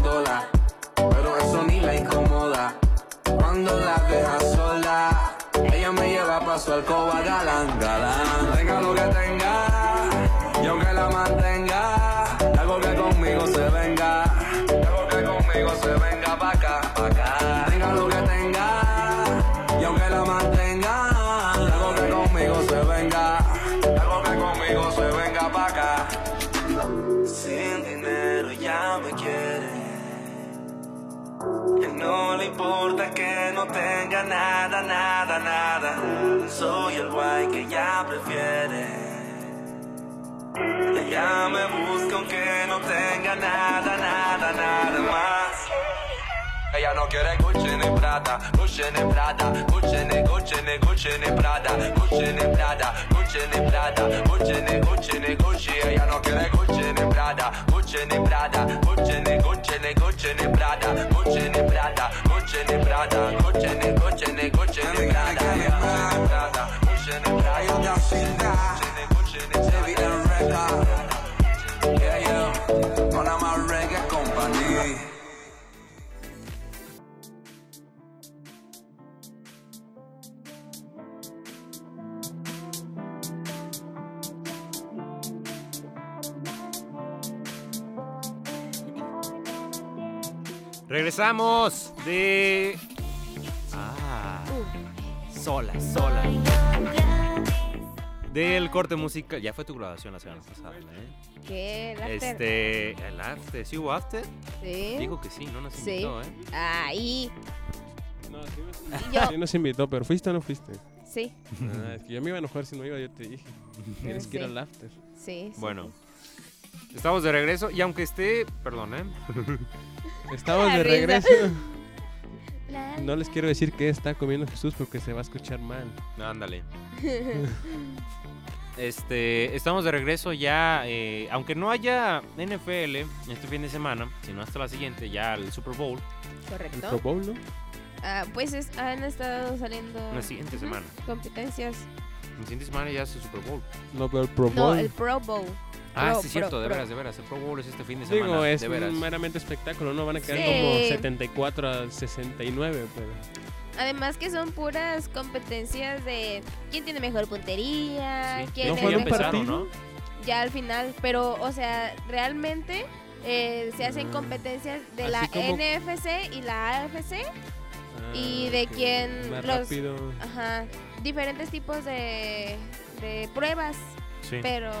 su alcoba galán, galán. Tenga lo que tenga, y aunque la mantenga, algo que conmigo se venga, algo que conmigo se venga pa' acá, pa' acá. Tenga lo que tenga, y aunque la mantenga, algo que conmigo se venga, algo que conmigo se venga pa' acá. Sin dinero ya me quiere. Que no le importa que no tenga nada, nada, nada. Soy el guay que ella prefiere. Ella me busca aunque no tenga nada, nada, nada más. Ella no quiere gočene brada, gočene brada, gočene, gočene, gočene brada, gočene brada, gočene brada, gočene, gočene, gočije, ja no kere gočene brada, gočene brada, gočene, gočene, gočene brada, gočene brada, gočene brada, gočene, gočene, gočene brada, gočene brada, gočene brada, gočene brada, Regresamos de. Ah. Sola, sola. Del corte musical. Ya fue tu grabación la semana pasada, ¿eh? ¿Qué? ¿El after? Este. El after. ¿Sí hubo after? Sí. Dijo que sí, no nos Sí. invitó, ¿eh? Ahí, No, sí, nos- sí nos invitó, pero ¿fuiste o no fuiste? Sí, Ah, es que yo me iba a enojar si no iba, yo te dije. [LAUGHS] Tienes que ir Sí. al after. sí. sí. Bueno. Estamos de regreso y aunque esté. Perdón, ¿eh? [LAUGHS] Estamos La de risa. regreso. [LAUGHS] No les quiero decir qué está comiendo Jesús porque se va a escuchar mal. Ándale. [LAUGHS] Este, estamos de regreso ya, eh, aunque no haya NFL este fin de semana, sino hasta la siguiente, ya el Super Bowl, El Correcto. Pro Bowl, ¿no? Ah, pues es- han estado saliendo la siguiente ujú, semana. competencias. La siguiente semana ya es el Super Bowl. No, pero el Pro No, Bowl. el Pro Bowl. Ah, Pro, sí, es cierto, pro, de pro. veras, de veras. El Pro Bowl es este fin de semana. Digo, es de veras. meramente espectáculo, ¿no? Van a quedar Sí. como 74 a 69, pero... Además que son puras competencias de quién tiene mejor puntería, Sí. quién ¿No fueron mejor-? ¿no? ya al final, pero o sea, realmente eh, se hacen Ah. competencias de Así la como- NFC y la AFC, Y de quién Más los- rápido. ajá, diferentes tipos de, de pruebas, Sí. pero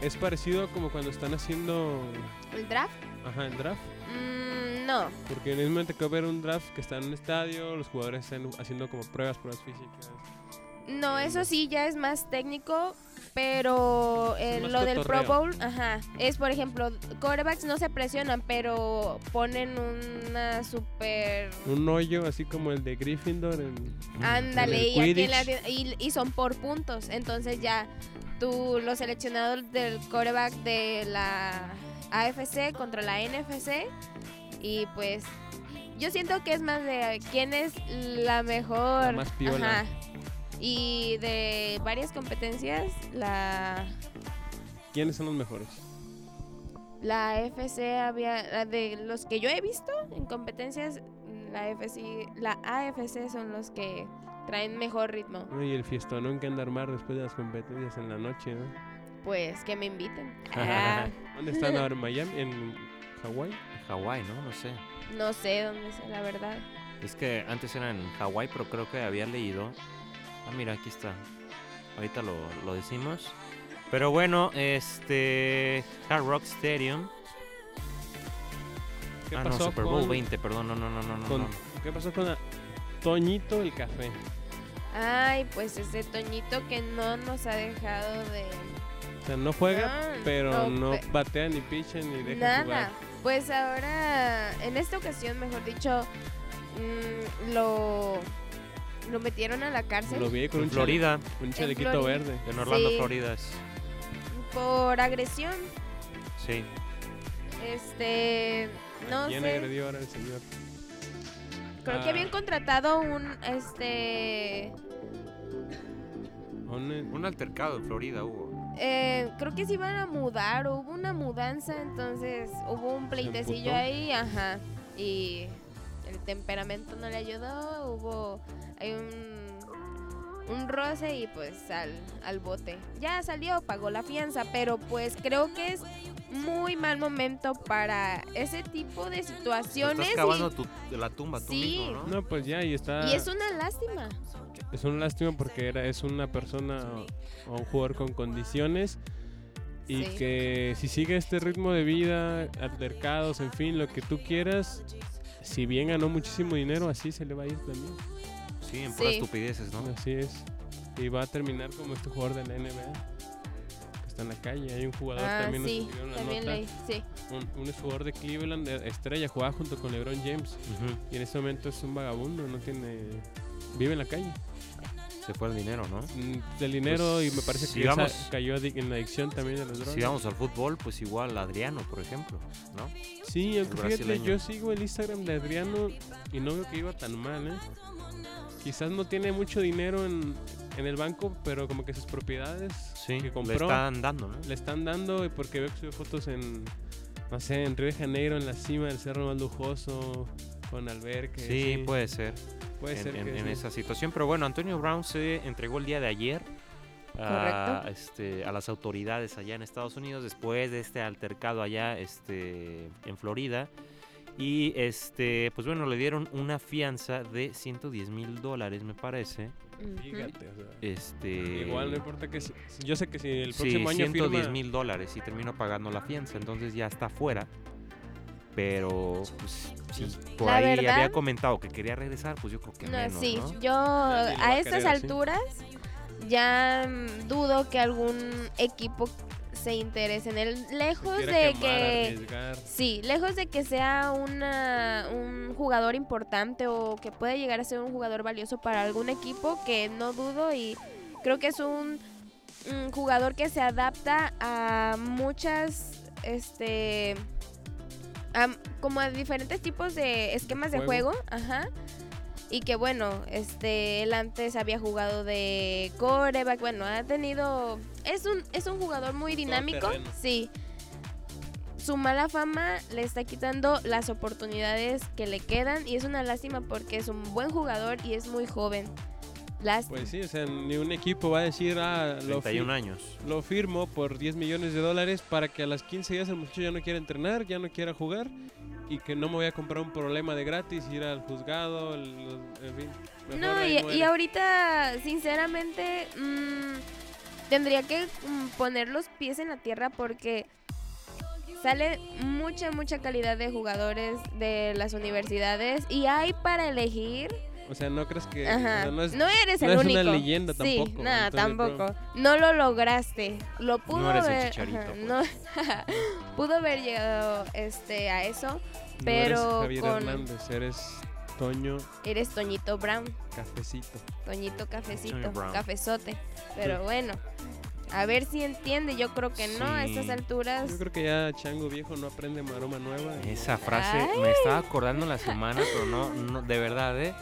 Es parecido como cuando están haciendo... el draft, Ajá, el draft. mm, no, Porque en el momento que ver un draft que está en un estadio, los jugadores están haciendo como pruebas, pruebas físicas. No, eso sí ya es más técnico, pero eh, lo del Pro. Bowl, ajá, es por ejemplo, quarterbacks no se presionan, pero ponen una super Un hoyo así como el de Gryffindor en... Ándale, el y, aquí en la- Quidditch. y, y son por puntos. Entonces ya tú, los seleccionados del coreback de la AFC contra la NFC. Y pues yo siento que es más de quién es la mejor. La más piola. Ajá. Y de varias competencias, la, ¿Quiénes son los mejores? la FC había, la de los que yo he visto en competencias, la FC, la AFC son los que traen mejor ritmo. Y el fiestonón que anda a armar después de las competencias en la noche, ¿no? Pues que me inviten. Ah, [LAUGHS] ¿Dónde están ahora? ¿En Miami? ¿En Hawái? Hawái, ¿no? No sé. no sé dónde sea, la verdad. Es que antes era en Hawái, pero creo que había leído. Ah, mira, aquí está. Ahorita lo, lo decimos. Pero bueno, este. Hard Rock Stadium. ¿Qué ah, no, Super Bowl con, 20, perdón, no, no, no, no, no. con- no. ¿Qué pasó con la- Toñito el café? Ay, pues ese Toñito que no nos ha dejado de O sea, no juega, No, pero no, no pe- batea ni picha ni deja nada. jugar. Pues ahora, en esta ocasión, mejor dicho, mm, lo lo metieron a la cárcel Lo vi con En un, chale- Florida, un chalequito Florida. verde. en Orlando, Sí. Florida. por agresión. Sí. Este, no ¿Quién sé. agredió ahora al señor? Creo que Ah. habían contratado un este Un- Un altercado en Florida hubo. eh, creo que se iban a mudar, o hubo una mudanza, entonces hubo un pleitecillo ahí, ajá, y el temperamento no le ayudó, hubo hay un un roce y pues al, al bote. Ya salió, pagó la fianza, pero pues creo que es muy mal momento para ese tipo de situaciones. Estás y- cavando tu, de la tumba tú Sí. mismo, ¿no? No, pues ya, y está. y es una lástima. Es una lástima porque era, es una persona o un jugador con condiciones y Sí. que si sigue este ritmo de vida, altercados, en fin, lo que tú quieras, si bien ganó muchísimo dinero, así se le va a ir también. Sí, en puras Sí. estupideces, ¿no? Así es. Y va a terminar como este jugador de la NBA. Que está en la calle. Hay un jugador Ah, también, nos sí, escribieron la también nota, leí, sí. Un, un jugador de Cleveland, de estrella, jugaba junto con LeBron James. Ujú. Y en este momento es un vagabundo, no tiene... Vive en la calle. Se fue el dinero, ¿no? Mm, Del dinero y me parece que esa sigamos. cayó en la adicción también de los drogas. Si vamos al fútbol, pues igual Adriano, por ejemplo, ¿no? Sí, aunque fíjate, yo sigo el Instagram de Adriano y no veo que iba tan mal, ¿eh? Quizás no tiene mucho dinero en, en el banco, pero como que sus propiedades Sí, que le compró están dando, ¿no? le están dando y porque veo que sube fotos en, no sé, en Río de Janeiro, en la cima del cerro más lujoso, con. Sí, así. puede ser, puede en, ser en- que en sí. esa situación. Pero bueno, Antonio Brown se entregó el día de ayer a, este, a las autoridades allá en Estados Unidos después de este altercado allá este, en Florida. Y este, pues bueno, le dieron una fianza de 110 mil dólares, me parece. Fíjate, o sea, Este, Igual no importa que si- yo sé que si el Sí, próximo año 110 firma mil dólares y terminó pagando la fianza, entonces ya está fuera. Pero, pues, si por La ahí verdad- había comentado que quería regresar, pues yo creo que No, menos, sí, ¿no? yo a estas alturas ya mm, dudo que algún equipo se interese en él. Lejos de quemar, que... arriesgar. Sí, lejos de que sea una, un jugador importante o que pueda llegar a ser un jugador valioso para algún equipo, que no dudo y creo que es un, un jugador que se adapta a muchas, este, a- como a diferentes tipos de esquemas de Juego. ajá. Y que bueno, este, él antes había jugado de coreback, bueno, ha tenido, es un, es un jugador muy dinámico, sí. Su mala fama le está quitando las oportunidades que le quedan y es una lástima porque es un buen jugador y es muy joven. Lástima. Pues sí, o sea, ni un equipo va a decir, ah, lo, fi- 31 años. lo firmo por 10 millones de dólares para que a las 15 días el muchacho ya no quiera entrenar, ya no quiera jugar y que no me voy a comprar un problema de gratis, ir al juzgado, el- en fin. No, y, ahorita, sinceramente, mm, tendría que mm, poner los pies en la tierra porque sale mucha, mucha calidad de jugadores de las universidades y hay para elegir. O sea, no crees que... o Ajá. sea, no es, no eres no el es único. una leyenda Sí, tampoco, nada, Antonio Brown. tampoco. No lo lograste. Lo pudo eres el haber. Chicharito, ajá, pues. no, [LAUGHS] pudo haber llegado este a eso. no pero eres Javier con- Hernández, eres Toño Eres Toñito Brown. Cafecito. Toñito cafecito, Brown. cafezote. Pero bueno, A ver si entiende. Yo creo que no a estas alturas. Yo creo que ya Chango Viejo no aprende maroma nueva. Esa frase Ay. me estaba acordando la semana, pero no, no de verdad, ¿eh?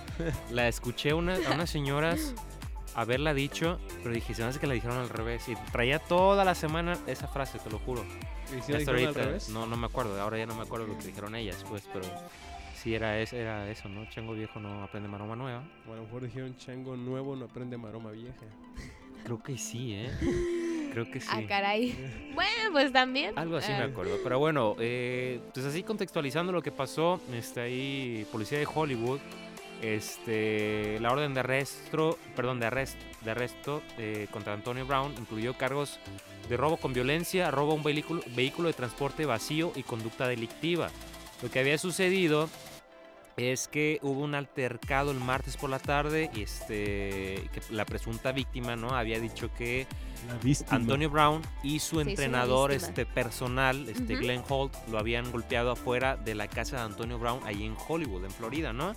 La escuché una, a unas señoras haberla dicho, pero dije, se me hace que la dijeron al revés. Y traía toda la semana esa frase, te lo juro. ¿Y si la dijeron al ahorita, revés? no, no me acuerdo, ahora ya no me acuerdo lo que dijeron ellas, pues, pero sí era, es, era eso, ¿no? Chango viejo no aprende maroma nueva. O a lo mejor dijeron Chango nuevo no aprende maroma vieja. Creo que sí, ¿eh? Creo que [LAUGHS] sí. Ah, caray. [LAUGHS] Bueno, pues también. Algo así me Ah, acuerdo. Pero bueno, eh, pues así contextualizando lo que pasó, está ahí policía de Hollywood, este, la orden de arresto, perdón, de arresto, de arresto eh, contra Antonio Brown incluyó cargos de robo con violencia, robo a un vehículo, vehículo de transporte vacío y conducta delictiva. Lo que había sucedido es que hubo un altercado el martes por la tarde y este, que la presunta víctima no había dicho que. Antonio Brown y su entrenador este personal, este Ujú. Glenn Holt, lo habían golpeado afuera de la casa de Antonio Brown ahí en Hollywood, en Florida, ¿no?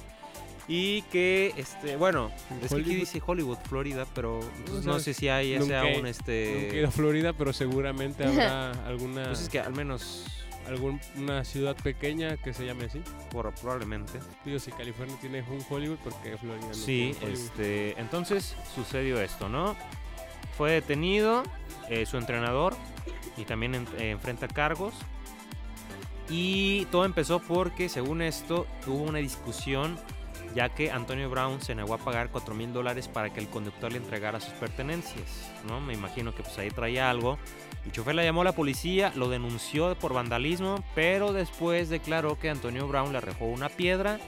Y que, este, bueno, ¿En es que aquí Hollywood? dice Hollywood, Florida, pero pues, No sé, si hay ya sea nunca he- un este. Nunca he ido a Florida, pero seguramente [LAUGHS] habrá alguna, Pues es que al menos, alguna ciudad pequeña que se llame así. por, probablemente. Digo, si California tiene un Hollywood, porque Florida no Sí, tiene este, entonces sucedió esto, ¿no? Fue detenido eh, su entrenador y también en- eh, enfrenta cargos. Y todo empezó porque, según esto, hubo una discusión ya que Antonio Brown se negó a pagar 4 mil dólares para que el conductor le entregara sus pertenencias, ¿no? Me imagino que pues ahí traía algo. El chofer le llamó a la policía, lo denunció por vandalismo, pero después declaró que Antonio Brown le arrojó una piedra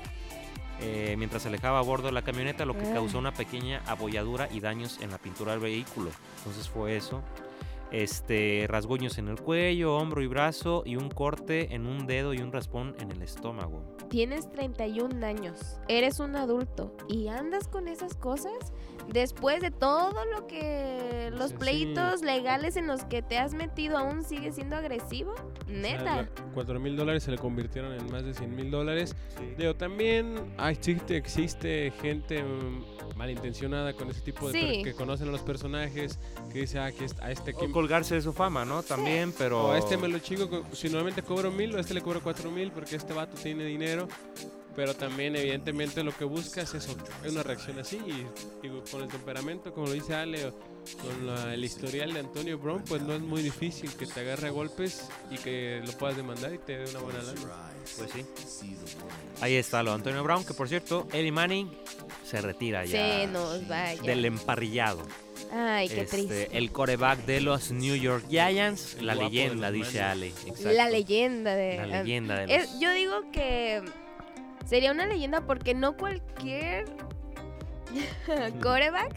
eh, mientras se alejaba a bordo de la camioneta, lo que Ah. causó una pequeña abolladura y daños en la pintura del vehículo. Entonces fue eso. Este, rasguños en el cuello, hombro y brazo y un corte en un dedo y un raspón en el estómago. Tienes 31 años, eres un adulto y andas con esas cosas después de todo lo que los Sí, sí. pleitos legales en los que te has metido aún sigues siendo agresivo. Neta. 4 mil dólares se le convirtieron en más de 100 mil dólares. Digo, también existe, existe gente mm, malintencionada con ese tipo de Sí. que conocen a los personajes, que dice, ah, que a este que O colgarse de su fama, ¿no? También, pero... este me lo chingo, co- si normalmente cobro mil, a este le cobro cuatro mil porque este vato tiene dinero. Pero también, evidentemente, lo que buscas es, es una reacción así. Y digo, con el temperamento, como lo dice Ale, con la- el historial de Antonio Brown, pues no es muy difícil que te agarre a golpes y que lo puedas demandar y te dé una buena lana. Pues sí. Ahí está lo de Antonio Brown, que por cierto, Eddie Manning se retira ya Se nos vaya. del emparrillado. Ay, qué Este, triste. el coreback de los New York Giants, la guapo leyenda, dice. Ale. Exacto. La leyenda de. La leyenda de los... Es- yo digo que sería una leyenda porque no cualquier [LAUGHS] coreback,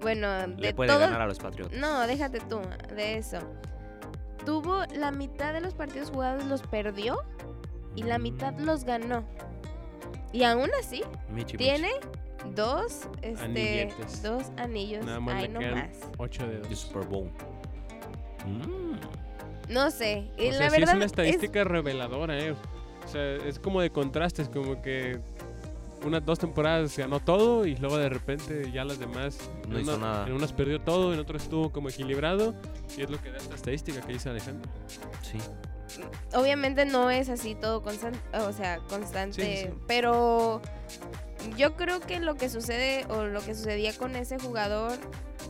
bueno, de Le puede todos, ganar a los Patriotas. no, déjate tú de eso. Tuvo la mitad de los partidos jugados los perdió y la mitad los ganó. Y aún así Michi, tiene dos, este, Anilletes. dos anillos. Nada más Ay, le no quedan más. ocho Michi, de dedos. Super Bowl. Mm. No sé. Y O la sea, sí verdad es una es- estadística reveladora, ¿eh? O sea, es como de contrastes, como que unas dos temporadas ganó todo y luego de repente ya las demás No en hizo una- nada. En unas perdió todo, en otras estuvo como equilibrado y es lo que da esta estadística que dice Alejandro. Sí. obviamente no es así todo constante, o sea, constante, sí, sí. pero yo creo que lo que sucede o lo que sucedía con ese jugador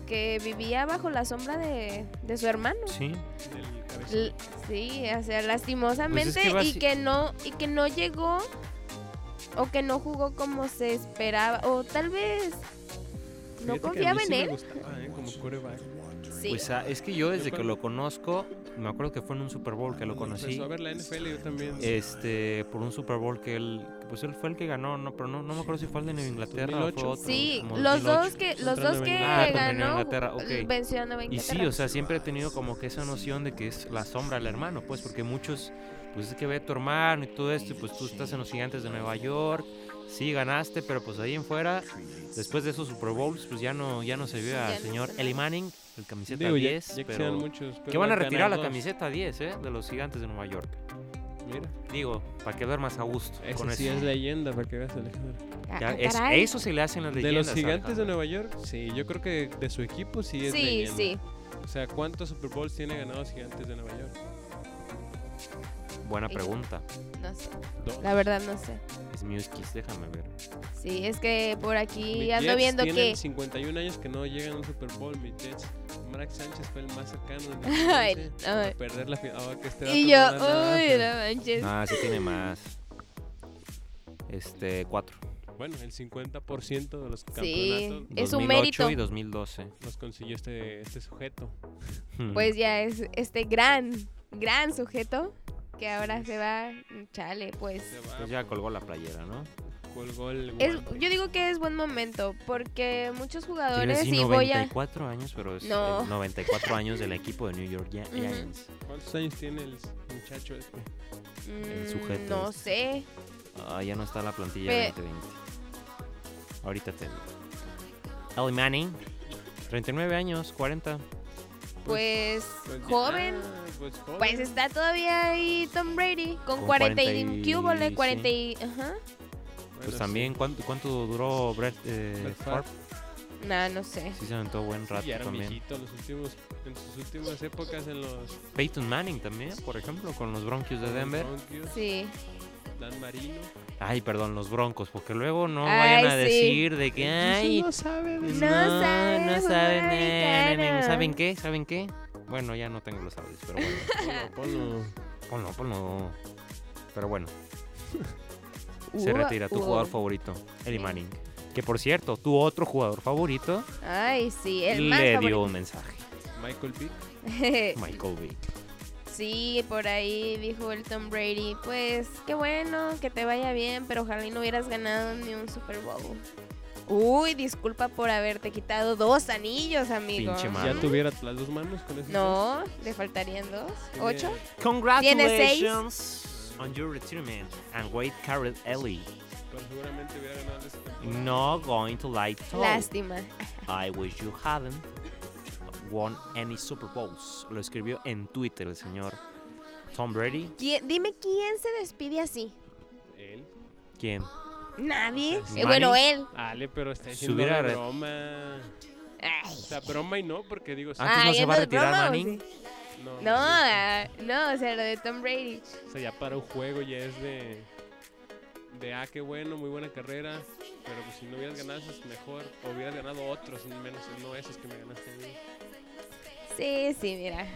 que vivía bajo la sombra de, de su hermano. Sí. Del Sí, o sea, lastimosamente Pues que y que no y que no llegó o que no jugó como se esperaba o tal vez no Fíjate confiaba en él. gustaba, ¿eh? Como. Sí. Pues ah, es que yo desde que lo conozco, me acuerdo que fue en un Super Bowl que lo conocí. Empezó a ver la NFL yo también. Este, por un Super Bowl que él, pues él fue el que ganó, no, pero no, no me acuerdo si fue el de Nueva Inglaterra o 2008. fue otro. Sí, como los 2008. dos que los dos que Nueva Inglaterra. Ah, ganó Inglaterra, ok. venció a Nueva Y Inglaterra. sí, o sea, siempre he tenido como que esa noción de que es la sombra del hermano, pues, porque muchos, pues es que ve a tu hermano y todo esto, y pues tú estás en los gigantes de Nueva York, sí ganaste, pero pues ahí en fuera, después de esos Super Bowls, pues ya no, ya no se vio al señor Eli. Manning, el camiseta Digo, ya, 10, ya que pero sean muchos. que pero van a retirar la dos. camiseta 10, ¿eh? De los gigantes de Nueva York. Mira, Digo, para que duermas a gusto esa con sí eso. es leyenda para que veas Alejandro. Ah, Ya, ah, es- eso se le hacen las De leyendas. los gigantes de. Nueva York, sí, yo creo que de su equipo sí es Sí, leyenda. sí. O sea, ¿cuántos Super Bowls tiene ganados Gigantes de Nueva York? Buena pregunta. No sé. Dos. La verdad no sé. Es Muskis, déjame ver. Sí, es que por aquí Mis ando Jets viendo tienen que... 51 años que no llegan a un Super Bowl, mis Jets. Mark Sánchez fue el más cercano en [LAUGHS] Ay, 2011 ay. a perder la final. Ahora que este Y yo, no era nada, uy, no manches. Ah, sí tiene más. Este, cuatro. Bueno, el 50% de los Sí. campeonatos Es un 2008 mérito. y 2012. los consiguió este, este sujeto. Hmm. Pues ya es este gran, gran sujeto que ahora se va, chale, pues. Pues ya colgó la playera, ¿no? colgó el Es, yo digo que es buen momento porque muchos jugadores sí y voy a 94 años, pero es No. el 94 años del equipo de New York. Giants. ¿Cuántos años tiene el muchacho este? Mm, sujeto no este. sé. Ah, ya no está la plantilla Pe- 2020. Ahorita te. Eli Manning, 39 años, 40. Pues, Pues ya, joven. pues joven. Pues está todavía ahí Tom Brady con, Con 40 y 40 y- ¿qué hubo, le? sí. 40 y ajá. Pues Bueno, también, ¿cuánto, cuánto duró Brett, eh? Nah, no sé. Sí se aventó buen sí, rato ya era también. los últimos, en sus últimas épocas en los Peyton Manning también, por ejemplo, con los Broncos de los Denver. Broncos, Sí. Dan Marino. Ay, perdón, los Broncos, porque luego no Ay, vayan a sí. decir de que, ay, no sabe de No no, sabe no saben, eh. ¿saben qué? ¿Saben qué? Bueno, ya no tengo los audios, pero bueno, [LAUGHS] Ponlo, ponlo. ponlo, ponlo. Pero bueno, [LAUGHS] se retira tu jugador favorito, Eli. Manning. Que por cierto, tu otro jugador favorito Ay, sí, el más le dio favorito. un mensaje, Michael Vick. [LAUGHS] Michael Vick. Sí, por ahí dijo el Tom Brady, pues qué bueno, que te vaya bien, pero ojalá y no hubieras ganado ni un Super Bowl. Uy, disculpa por haberte quitado dos anillos, amigo. Pinche Ya tuviera las dos manos con ese. No, le faltarían dos. ¿Ocho? Congratulations on your retirement and great career, Ellie. Pero seguramente hubiera ganado esta temporada. No going to lie to Lástima. I wish you hadn't won any Super Bowls. Lo escribió en Twitter el señor Tom Brady. ¿Quién- dime quién se despide así. Él. ¿Quién? Nadie. Eh, bueno, él. Ale, pero está diciendo re- broma. Ay. O sea, broma y no, porque digo, sí, Antes no Ay, se va a ¿eso es retirar broma Manning. sí? no, No, sí. ah, no, o sea, lo de Tom Brady. O sea, ya para un juego ya es de. De ah, qué bueno, muy buena carrera. Pero pues si no hubieras ganado esos, mejor. O hubieras ganado otros, menos no esos que me ganaste a mí. Sí, sí, mira.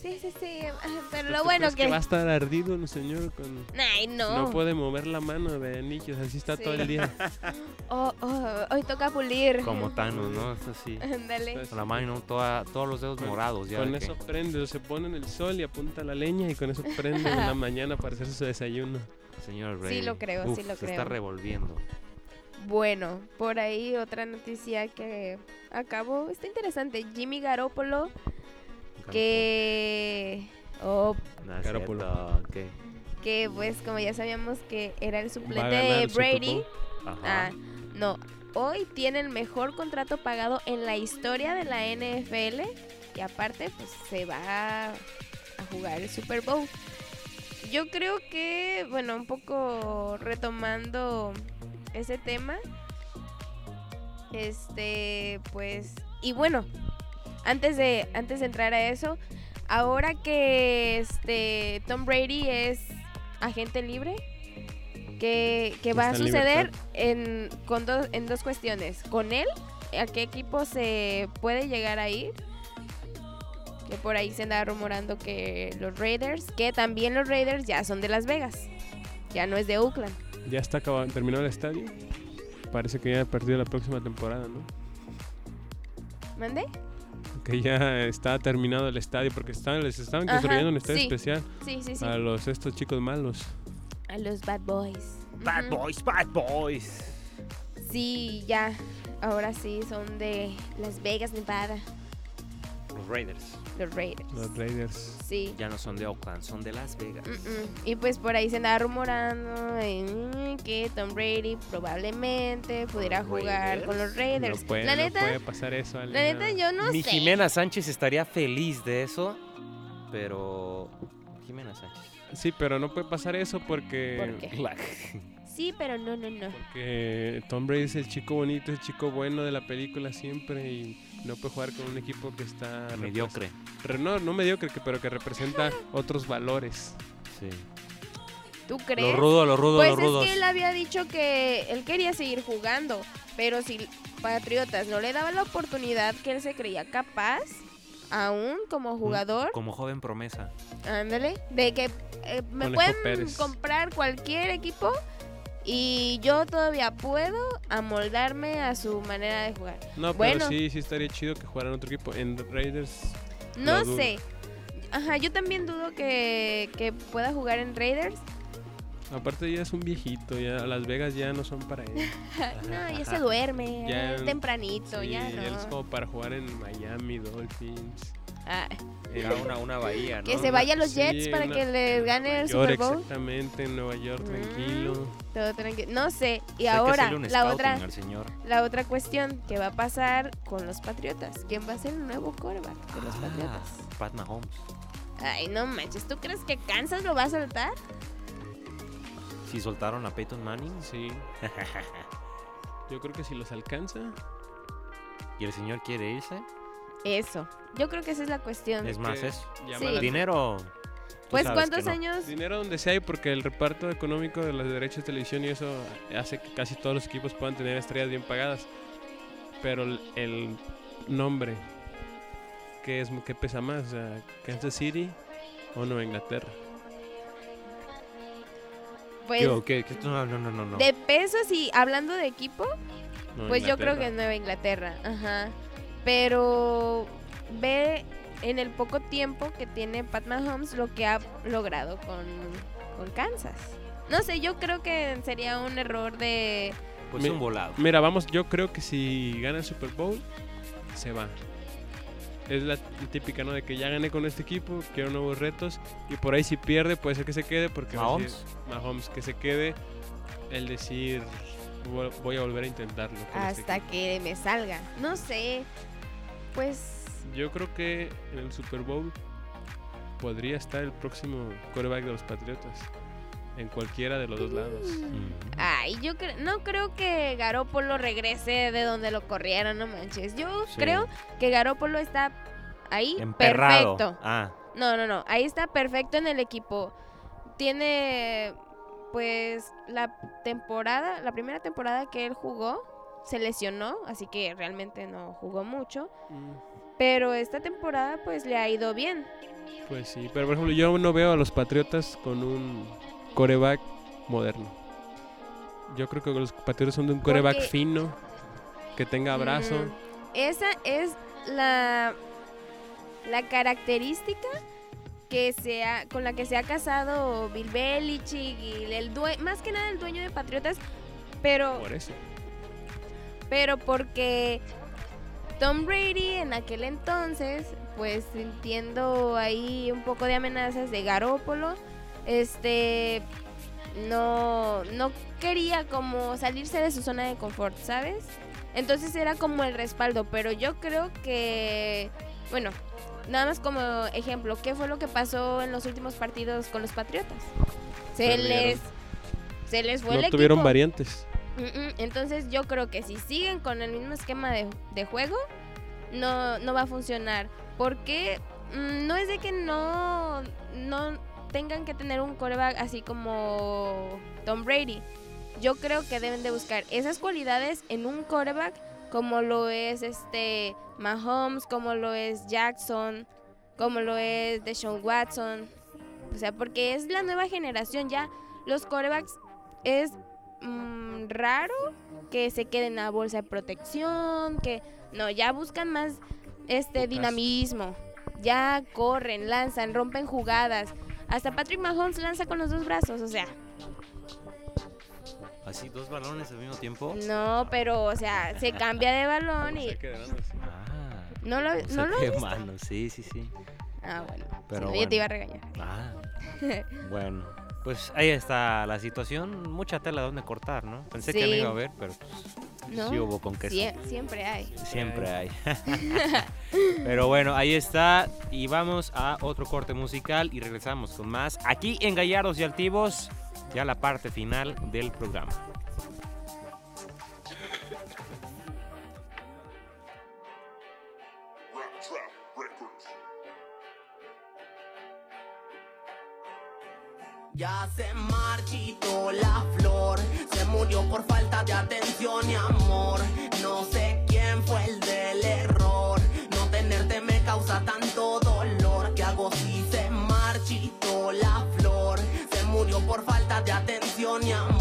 Sí, sí, sí. ah, Pero ¿Tú lo bueno crees que. va a estar ardido el señor con. Ay, No. no. puede mover la mano de anillos, así está Sí. todo el día. [LAUGHS] Oh, oh, hoy toca pulir. Como Thanos, ¿no? Es así. [LAUGHS] Ándale. Con la mano, toda, todos los dedos Con- morados. Ya con de que- eso prende, se pone en el sol y apunta la leña y con eso prende en la [LAUGHS] mañana para hacer su desayuno. Señor Sí Brady. lo creo, sí lo se creo. está revolviendo. Bueno, por ahí otra noticia que acabó. Está interesante. Jimmy Garoppolo, que. Oh, No, Garoppolo. que pues como ya sabíamos que era el suplente de Brady. Ah, no. Hoy tiene el mejor contrato pagado en la historia de la NFL. Y aparte, pues se va a jugar el Super Bowl. Yo creo que, bueno, un poco retomando ese tema. Este, pues. Y bueno, antes de, antes de entrar a eso, ahora que este Tom Brady es agente libre, ¿qué, qué va a suceder en, con dos, en dos cuestiones? ¿Con él? ¿A qué equipo se puede llegar a ir? Que por ahí se anda rumorando que los Raiders, que también los Raiders ya son de Las Vegas, ya no es de Oakland. Ya está acabado, terminó el estadio. Parece que ya ha perdido la próxima temporada, ¿no? ¿Mande? Que ya está terminado el estadio porque estaban, les estaban Ajá, construyendo un estadio sí. especial Sí, sí, sí. a los estos chicos malos. A los Bad Boys. Bad. Boys, Bad Boys. Sí, ya. Ahora sí son de Las Vegas, Nevada. Los Raiders. Los Raiders. Los Raiders. Sí. Ya no son de Oakland, son de Las Vegas. Mm, mm. Y pues por ahí se andaba rumorando eh, que Tom Brady probablemente pudiera jugar con los Raiders. No puede, la no neta, puede pasar eso, la neta no. yo no Mi sé. Jimena Sánchez estaría feliz de eso, pero... Jimena Sánchez. Sí, pero no puede pasar eso porque... ¿Por qué? Sí, pero no, no, no. Porque Tom Brady es el chico bonito, el chico bueno de la película siempre y No puede jugar con un equipo que está... Mediocre. no, no mediocre, que- pero que representa otros valores. Sí. ¿Tú crees? Los rudos, los rudos, Pues los es rudos. que él había dicho que él quería seguir jugando, pero si Patriotas no le daba la oportunidad que él se creía capaz, aún como jugador, Como joven promesa. ándale, de que eh, me Conejo pueden Pérez. comprar cualquier equipo y yo todavía puedo amoldarme a su manera de jugar. No, Bueno. pero sí, sí estaría chido que jugaran otro equipo. En Raiders, No sé. Ajá, yo también dudo que, que pueda jugar en Raiders. aparte ya es un viejito, ya Las Vegas ya no son para él. [LAUGHS] no, ya se [LAUGHS] duerme, Ya- ya tempranito, Sí, ya no. él es como para jugar en Miami, Dolphins. Ah, Era una, una bahía, ¿no? que se vaya a los Sí, Jets para una- que le gane el Super Bowl. Exactamente, en Nueva York, Mm. tranquilo. Todo tranquilo. No sé. Y que ahora, la otra, al señor. la otra cuestión, ¿qué va a pasar con los Patriotas? ¿Quién va a ser el nuevo quarterback de los Ah, Patriotas? Pat Mahomes. Ay, no manches, ¿tú crees que Kansas lo va a soltar? Si soltaron a Peyton Manning. Sí. [LAUGHS] Yo creo que si los alcanza, y el señor quiere irse. Eso. Yo creo que esa es la cuestión. Es más llama Sí. Dinero. Pues cuántos no. años Dinero donde sea hay porque el reparto económico de los derechos de televisión y eso hace que casi todos los equipos puedan tener estrellas bien pagadas. Pero el, nombre, ¿qué, es, ¿qué pesa más? ¿Kansas City o Nueva Inglaterra? pues Yo, ¿qué? ¿Qué? No, no, no, no. no. de pesos y hablando de equipo, Nueva pues yo creo que Nueva Inglaterra, ajá. Pero ve en el poco tiempo que tiene Pat Mahomes lo que ha logrado con, con Kansas. No sé, yo creo que sería un error de... Pues Mi- un volado. Mira, vamos, yo creo que si gana el Super Bowl, se va. Es la típica, ¿no? De que ya gané con este equipo, quiero nuevos retos. Y por ahí si pierde, puede ser que se quede porque... Mahomes. decir- Mahomes, que se quede. El decir, "Vo- voy a volver a intentarlo. este hasta equipo". que me salga. No sé. Pues Yo creo que en el Super Bowl podría estar el próximo quarterback de los Patriotas. En cualquiera de los dos lados. Mm. Ay, yo cre- no creo que Garópolo regrese de donde lo corrieron, no manches. Yo Sí. creo que Garópolo está ahí Emperrado. perfecto. Ah, No, no, no, ahí está perfecto en el equipo. Tiene pues la temporada, la primera temporada que él jugó se lesionó, así que realmente no jugó mucho, Mm, pero esta temporada pues le ha ido bien. Pues sí, pero por ejemplo yo no veo a los Patriotas con un coreback moderno. Yo creo que los Patriotas son de un coreback Porque- fino, que tenga brazo. Mm, Esa es la, la característica que se ha- con la que se ha casado Bill Belichick y el due- más que nada el dueño de Patriotas, pero, Por eso. pero porque Tom Brady en aquel entonces, pues sintiendo ahí un poco de amenazas de Garópolo, este no, no quería como salirse de su zona de confort, ¿sabes? Entonces era como el respaldo, pero yo creo que, bueno, nada más como ejemplo, ¿qué fue lo que pasó en los últimos partidos con los Patriotas? Se Perdieron. les, se les fue No el tuvieron variantes. Entonces yo creo que si siguen con el mismo esquema de, de juego, no, no va a funcionar. Porque mm, no es de que no, no tengan que tener un coreback así como Tom Brady. Yo creo que deben de buscar esas cualidades en un coreback como lo es este Mahomes, como lo es Jackson, como lo es Deshaun Watson. O sea, porque es la nueva generación ya. Los corebacks es mm, raro que se queden a bolsa de protección, que no, ya buscan más este dinamismo. Ya corren, lanzan, rompen jugadas. Hasta Patrick Mahomes lanza con los dos brazos, o sea, así dos balones al mismo tiempo. no, pero o sea, se cambia de balón y. [LAUGHS] Ah. no lo, no sea, lo qué mano, sí, sí, sí. Ah, bueno. Pero si no, yo bueno. te iba a regañar. Ah. [LAUGHS] bueno, pues ahí está la situación. Mucha tela donde cortar, ¿no? Pensé que no iba a haber, pero pues, No, sí hubo con queso. Sie- siempre hay. Siempre hay. [LAUGHS] Pero bueno, ahí está. Y vamos a otro corte musical y regresamos con más aquí en Gallardos y Altivos, ya la parte final del programa. Ya se marchitó la flor, se murió por falta de atención y amor. No sé quién fue el del error, no tenerte me causa tanto dolor. ¿Qué hago si se marchitó la flor? Se murió por falta de atención y amor.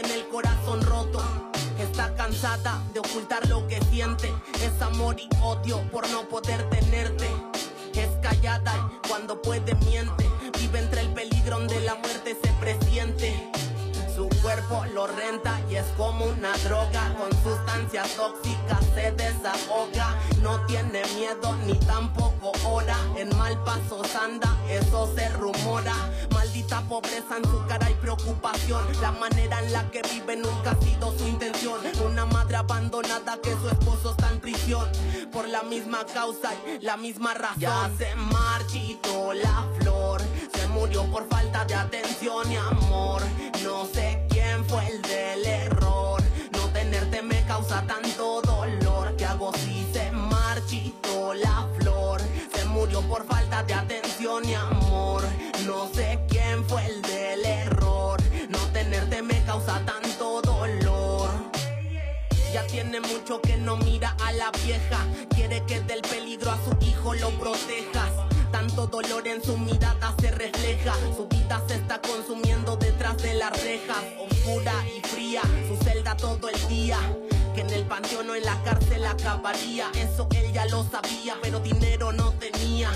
Tiene el corazón roto. Está cansada de ocultar lo que siente. Es amor y odio por no poder tenerte. Es callada y cuando puede miente. Vive entre el peligro donde la muerte se presiente. Cuerpo lo renta y es como una droga. Con sustancias tóxicas se desahoga. No tiene miedo ni tampoco hora. En mal paso anda, eso se rumora. Maldita pobreza en su cara y preocupación. La manera en la que vive nunca ha sido su intención. Una madre abandonada que su esposo está en prisión. Por la misma causa y la misma razón. Ya se marchitó la flor. Se murió por falta de atención y amor. No sé quién fue el del error. No tenerte me causa tanto dolor. ¿Qué hago si se marchitó la flor? Se murió por falta de atención y amor. No sé quién fue el del error. No tenerte me causa tanto dolor. Ya tiene mucho que no mira a la vieja. Quiere que del peligro a su hijo lo protejas. Tanto dolor en su mirada se refleja. Su vida se está consumiendo detrás de las rejas. Y fría, su celda todo el día. Que en el panteón o en la cárcel acabaría. Eso él ya lo sabía, pero dinero no tenía.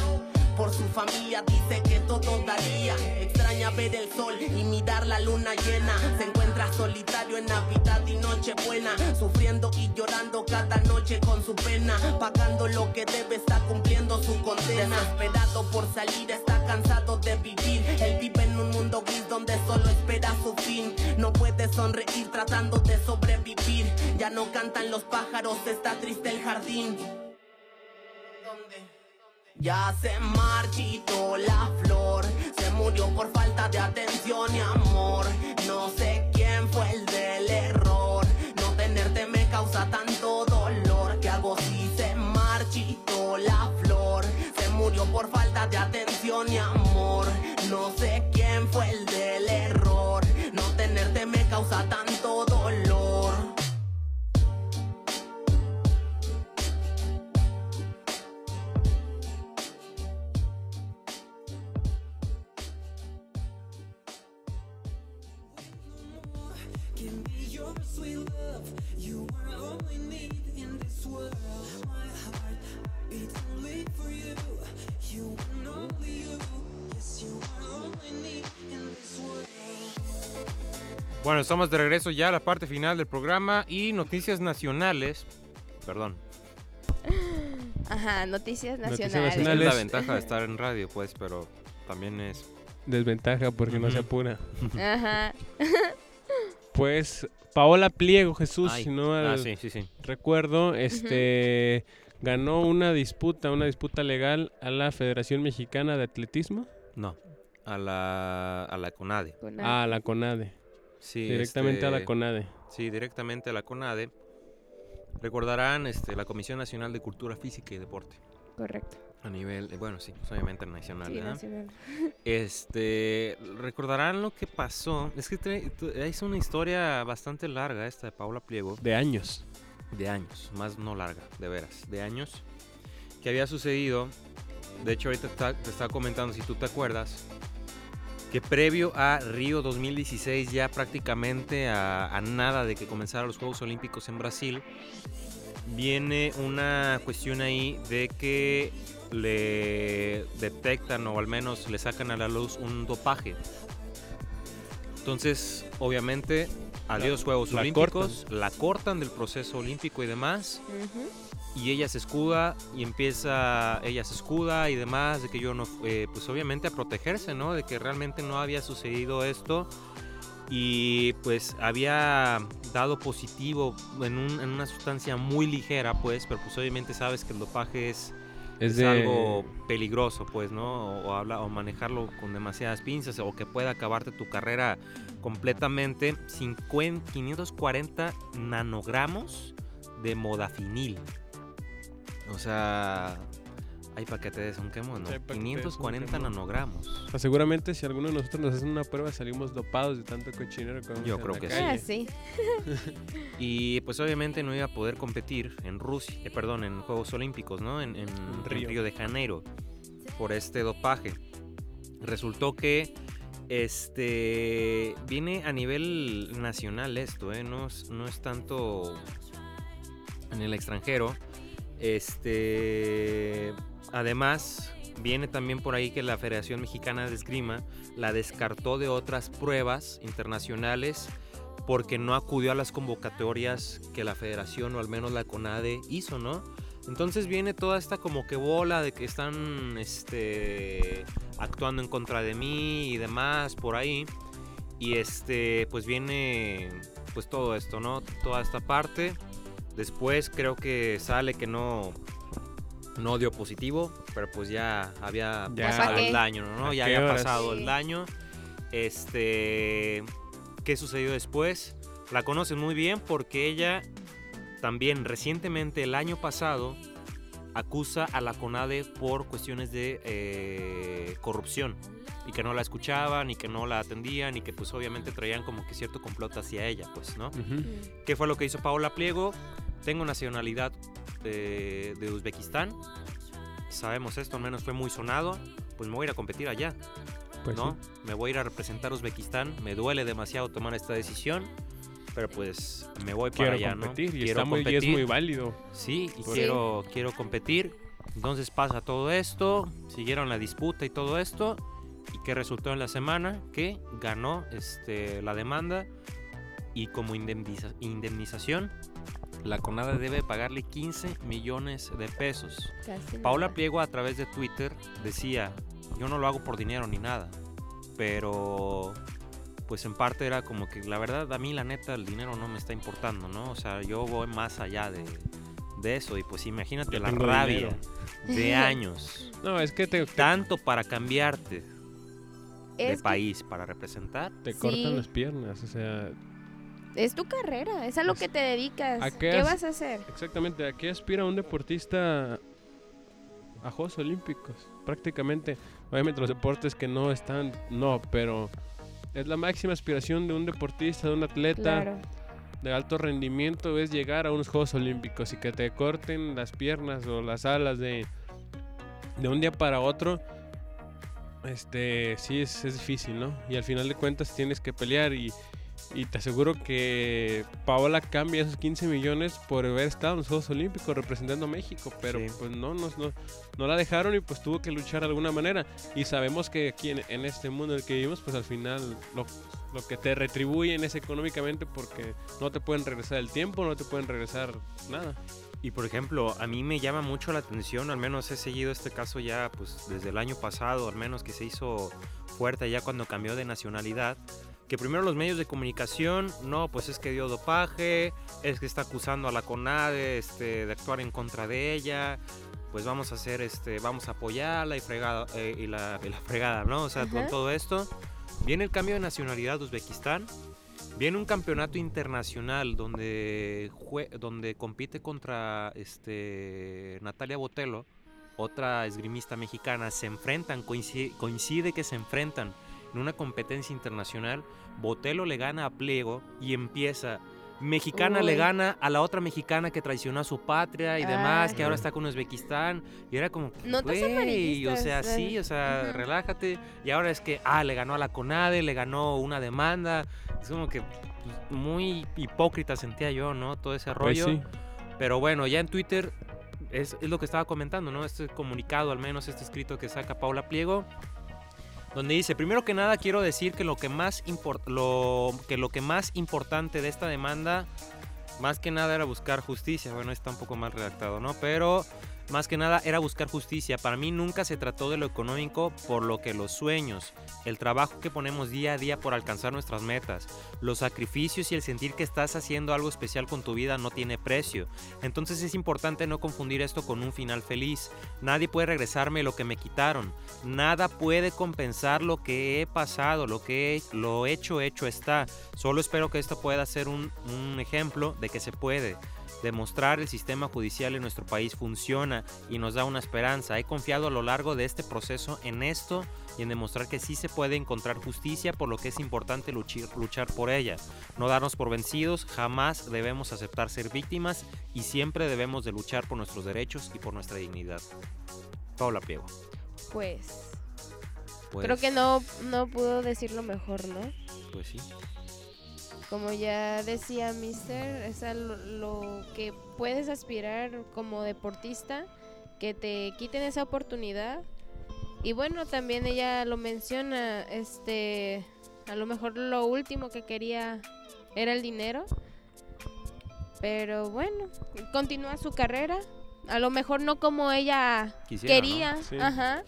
Por su familia dice que todo daría. Extraña ver el sol y mirar la luna llena. Se encuentra solitario en Navidad y Nochebuena. Sufriendo y llorando cada noche con su pena. Pagando lo que debe, está cumpliendo su condena. Desesperado por salir, está cansado de vivir. Él vive en un mundo gris donde solo espera su fin. No puede sonreír tratando de sobrevivir. Ya no cantan los pájaros, está triste el jardín. ¿Dónde? Ya se marchitó la flor, se murió por falta de atención y amor. No sé quién fue el del error, no tenerte me causa tanto dolor. ¿Qué hago si se marchitó la flor? Se murió por falta de atención y amor. No sé quién fue el del error, no tenerte me causa tanto Bueno, estamos de regreso ya a la parte final del programa y noticias nacionales. Perdón. Ajá, noticias Noticias nacionales. Es nacionales. la ventaja de [LAUGHS] estar en radio, pues, pero también es. Desventaja porque no se apura. Ajá. [LAUGHS] Pues Paola Pliego, Jesús, Ay, si no ah, sí, sí, sí. recuerdo, este ganó una disputa, una disputa legal a la Federación Mexicana de Atletismo, No. A la, a la CONADE. Con a la CONADE, Sí, directamente a la este, CONADE. Sí, directamente a la CONADE. Recordarán este, la Comisión Nacional de Cultura Física y Deporte. Correcto. A nivel, bueno, sí, pues, obviamente nacional. Sí, ¿verdad? nacional. [LAUGHS] Este, recordarán lo que pasó. Es que es una historia bastante larga esta de Paula Pliego. De años. de años, más no larga, de veras, de años, que había sucedido. De hecho, ahorita está- te estaba comentando, si tú te acuerdas, que previo a Río 2016, ya prácticamente a, a nada de que comenzaran los Juegos Olímpicos en Brasil, viene una cuestión ahí de que le detectan o al menos le sacan a la luz un dopaje. Entonces, obviamente, a La- los Juegos la Olímpicos, la cortan del proceso olímpico y demás. Y ella se escuda y empieza, ella se escuda y demás, de que yo no, eh, pues obviamente a protegerse, ¿no? De que realmente no había sucedido esto y pues había dado positivo en, un- en una sustancia muy ligera, pues, pero pues obviamente sabes que el dopaje es, Es es de... algo peligroso, pues, ¿no? O, o habla, o manejarlo con demasiadas pinzas o que pueda acabarte tu carrera completamente. 50 540 nanogramos de modafinil. O sea, hay para que te des un quemo, ¿no? Sí, pa' que te des un 540 quemo. nanogramos. O sea, seguramente si alguno de nosotros nos hace una prueba salimos dopados de tanto cochinero que Yo creo que sí. calle. Ah, sí. [LAUGHS] Y pues obviamente no iba a poder competir en Rusia, eh, perdón, en Juegos Olímpicos, ¿no? En, en- en Río. Río. de Janeiro, por este dopaje. Resultó que este viene a nivel nacional esto, ¿eh? No es, no es tanto en el extranjero. Este, además, viene también por ahí que la Federación Mexicana de Esgrima la descartó de otras pruebas internacionales porque no acudió a las convocatorias que la federación o al menos la CONADE hizo, ¿no? Entonces viene toda esta como que bola de que están este, actuando en contra de mí y demás por ahí. Y este, pues viene pues todo esto, ¿no? Toda esta parte. Después creo que sale que no, no dio positivo, pero pues ya había Ya. pasado el daño, ¿no? ¿A Ya qué había pasado Sí. el daño. Este, ¿qué sucedió después? La conocen muy bien porque ella también recientemente, el año pasado, acusa a la CONADE por cuestiones de eh, corrupción y que no la escuchaban y que no la atendían y que pues obviamente traían como que cierto complot hacia ella, pues, ¿no? Ujú. ¿Qué fue lo que hizo Paola Pliego? Tengo nacionalidad de, de Uzbekistán. Sabemos esto, al menos fue muy sonado. Pues me voy a ir a competir allá, Pues ¿no? sí. Me voy a ir a representar a Uzbekistán. Me duele demasiado tomar esta decisión. Pero pues me voy para Quiero allá, competir ¿no? y, Quiero está muy, y es competir. muy válido. Sí, y Sí. quiero, quiero competir. Entonces pasa todo esto, siguieron la disputa y todo esto. ¿Y qué resultó en la semana? Que ganó este, la demanda y como indemniza- indemnización, la CONADA debe pagarle 15 millones de pesos. Casi Paula nada. Pliego a través de Twitter decía, yo no lo hago por dinero ni nada, pero pues en parte era como que la verdad a mí la neta el dinero no me está importando, ¿no? O sea, yo voy más allá de, de eso y pues imagínate Yo la rabia dinero. de años, [LAUGHS] No, es que te, te, tanto para cambiarte de Es que país para representar. te Sí. cortan las piernas. O sea, es tu carrera, es a lo que te dedicas. ¿A qué vas a hacer? exactamente, ¿a qué aspira un deportista a Juegos Olímpicos? Prácticamente, obviamente los deportes que no están, no, pero es la máxima aspiración de un deportista, de un atleta. Claro. de alto rendimiento es llegar a unos Juegos Olímpicos y que te corten las piernas o las alas de, de un día para otro, este sí es, es difícil, ¿no? Y al final de cuentas tienes que pelear y, y te aseguro que Paola cambia esos 15 millones por haber estado en los Juegos Olímpicos representando a México, pero Sí. pues no, no, no, no la dejaron y pues tuvo que luchar de alguna manera. Y sabemos que aquí en, en este mundo en el que vivimos, pues al final lo, lo que te retribuyen es económicamente porque no te pueden regresar el tiempo, no te pueden regresar nada. Y por ejemplo, a mí me llama mucho la atención, al menos he seguido este caso ya pues desde el año pasado, al menos que se hizo fuerte ya cuando cambió de nacionalidad, que primero los medios de comunicación, no, pues es que dio dopaje, es que está acusando a la CONADE este, de actuar en contra de ella, pues vamos a hacer, este, vamos a apoyarla y, fregada, eh, y, la, y la fregada, ¿no? O sea, con todo esto, viene el cambio de nacionalidad de Uzbekistán, Viene un campeonato internacional donde, jue- donde compite contra este, Natalia Botelo, otra esgrimista mexicana. Se enfrentan, coincide, coincide que se enfrentan en una competencia internacional. Botelo le gana a Pliego y empieza. Mexicana le gana a la otra mexicana que traicionó a su patria y demás, que ahora está con Uzbekistán. Y era como, güey, o sea, eh. sí, o sea, Ujú. relájate. Y ahora es que, ah, le ganó a la CONADE, le ganó una demanda. Es como que pues, muy hipócrita sentía yo, ¿no? Todo ese Pues rollo. sí. Pero bueno, ya en Twitter es, es lo que estaba comentando, ¿no? Este comunicado, al menos este escrito que saca Paula Pliego, donde dice, primero que nada quiero decir que lo que más, lo, que lo que más importante de esta demanda, más que nada era buscar justicia, bueno, está un poco mal redactado, ¿no? Pero más que nada era buscar justicia. Para mí nunca se trató de lo económico, por lo que los sueños, el trabajo que ponemos día a día por alcanzar nuestras metas, los sacrificios y el sentir que estás haciendo algo especial con tu vida no tiene precio. Entonces es importante no confundir esto con un final feliz. Nadie puede regresarme lo que me quitaron. Nada puede compensar lo que he pasado, lo que he, lo hecho, hecho está. Solo espero que esto pueda ser un, un ejemplo de que se puede. Demostrar el sistema judicial en nuestro país funciona y nos da una esperanza. He confiado a lo largo de este proceso en esto y en demostrar que sí se puede encontrar justicia, por lo que es importante luchar, luchar por ella. No darnos por vencidos, jamás debemos aceptar ser víctimas y siempre debemos de luchar por nuestros derechos y por nuestra dignidad. Paula Piego. Pues, Pues, creo que no, no pudo decirlo mejor, ¿no? Pues sí. Como ya decía Mister, es a lo, lo que puedes aspirar como deportista, que te quiten esa oportunidad. Y bueno, también ella lo menciona, este, a lo mejor lo último que quería era el dinero. Pero bueno, continúa su carrera. A lo mejor no como ella Quisiera, ¿no? quería, Sí. ajá.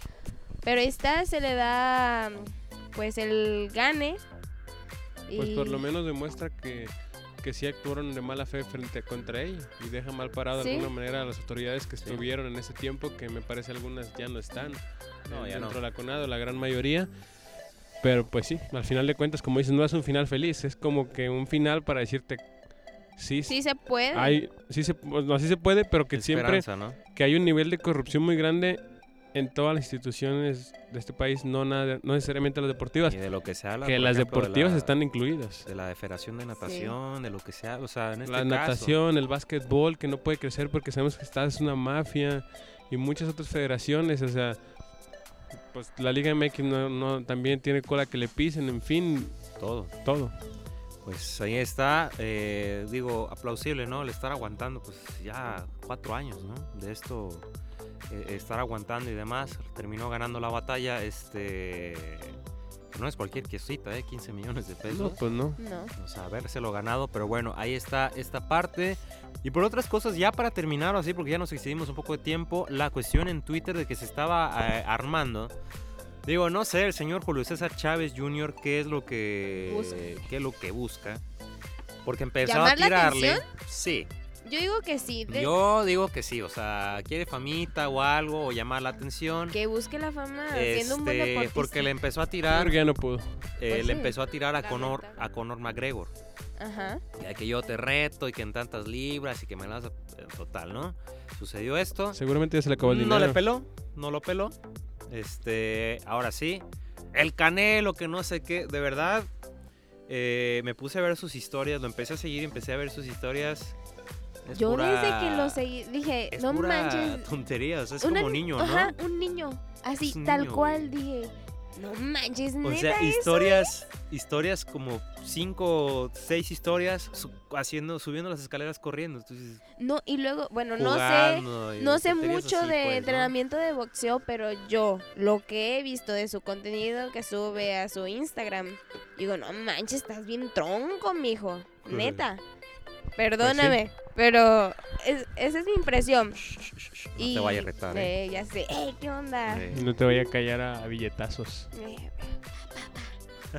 Pero ahí está, se le da pues el gane. Pues por lo menos demuestra que, que sí actuaron de mala fe frente contra ella y deja mal parado de alguna manera a las autoridades que estuvieron en ese tiempo, que me parece algunas ya no están No, ya no. de la CONADO, la gran mayoría. Pero pues sí, al final de cuentas, como dices, no es un final feliz, es como que un final para decirte sí, Sí se puede. hay, sí se, no, sí se puede, pero que siempre que hay un nivel de corrupción muy grande en todas las instituciones de este país, no, nada, no necesariamente las deportivas, Y de lo que se habla. que por las ejemplo, de deportivas la- están incluidas. De la de Federación de Natación, de lo que sea, o sea, en este la caso. natación, el básquetbol, que no puede crecer porque sabemos que está es una mafia y muchas otras federaciones, o sea, pues la Liga MX no, no- también tiene cola que le pisen, en fin, Todo. todo. Pues ahí está, eh, digo, aplausible, ¿no? El estar aguantando, pues ya cuatro años, ¿no? De esto, eh, estar aguantando y demás. Terminó ganando la batalla, este... No es cualquier quesita, ¿eh? 15 millones de pesos. No, pues no. No. O sea, habérselo ganado, pero bueno, ahí está esta parte. Y por otras cosas, ya para terminar así, porque ya nos excedimos un poco de tiempo, la cuestión en Twitter de que se estaba eh, armando. Digo, no sé, el señor Julio César Chávez Jr., qué es lo que Busca. qué es lo que busca. Porque empezaba ¿Llamar a la tirarle. atención? Sí, Yo digo que sí. de- yo digo que sí, o sea, quiere famita o algo, o llamar la atención. Que busque la fama siendo un buen Este, deportista. porque le empezó a tirar, Porque ya no pudo. eh, Pues le sí. empezó a tirar a Conor, a Conor McGregor. Ajá. Ya que yo te reto y que en tantas libras y que me las... Total, ¿no? Sucedió esto. Seguramente ya se le acabó el No dinero. le peló, no lo peló. Este, ahora sí. El Canelo, que no sé qué, de verdad. eh, me puse a ver sus historias, lo empecé a seguir y empecé a ver sus historias. Es Yo pura- desde que lo seguí dije, Es no pura manches. tontería, o sea, es una como ni- niño, ¿no? Ajá, un niño. Así, un tal niño, cual dije. No manches, O neta sea, eso historias, historias como cinco, seis historias su- haciendo, subiendo las escaleras corriendo. Entonces, No, y luego, bueno, no sé, no sé mucho así, de pues, ¿no? entrenamiento de boxeo, pero yo lo que he visto de su contenido que sube a su Instagram, digo, no manches, estás bien tronco, mijo, Pues, neta. Perdóname, pero es- esa es mi impresión. No te vaya a retar, ¿eh? eh, ya sé, "Ey, ¿qué onda? Eh, No te vaya a callar a, a billetazos. Eh,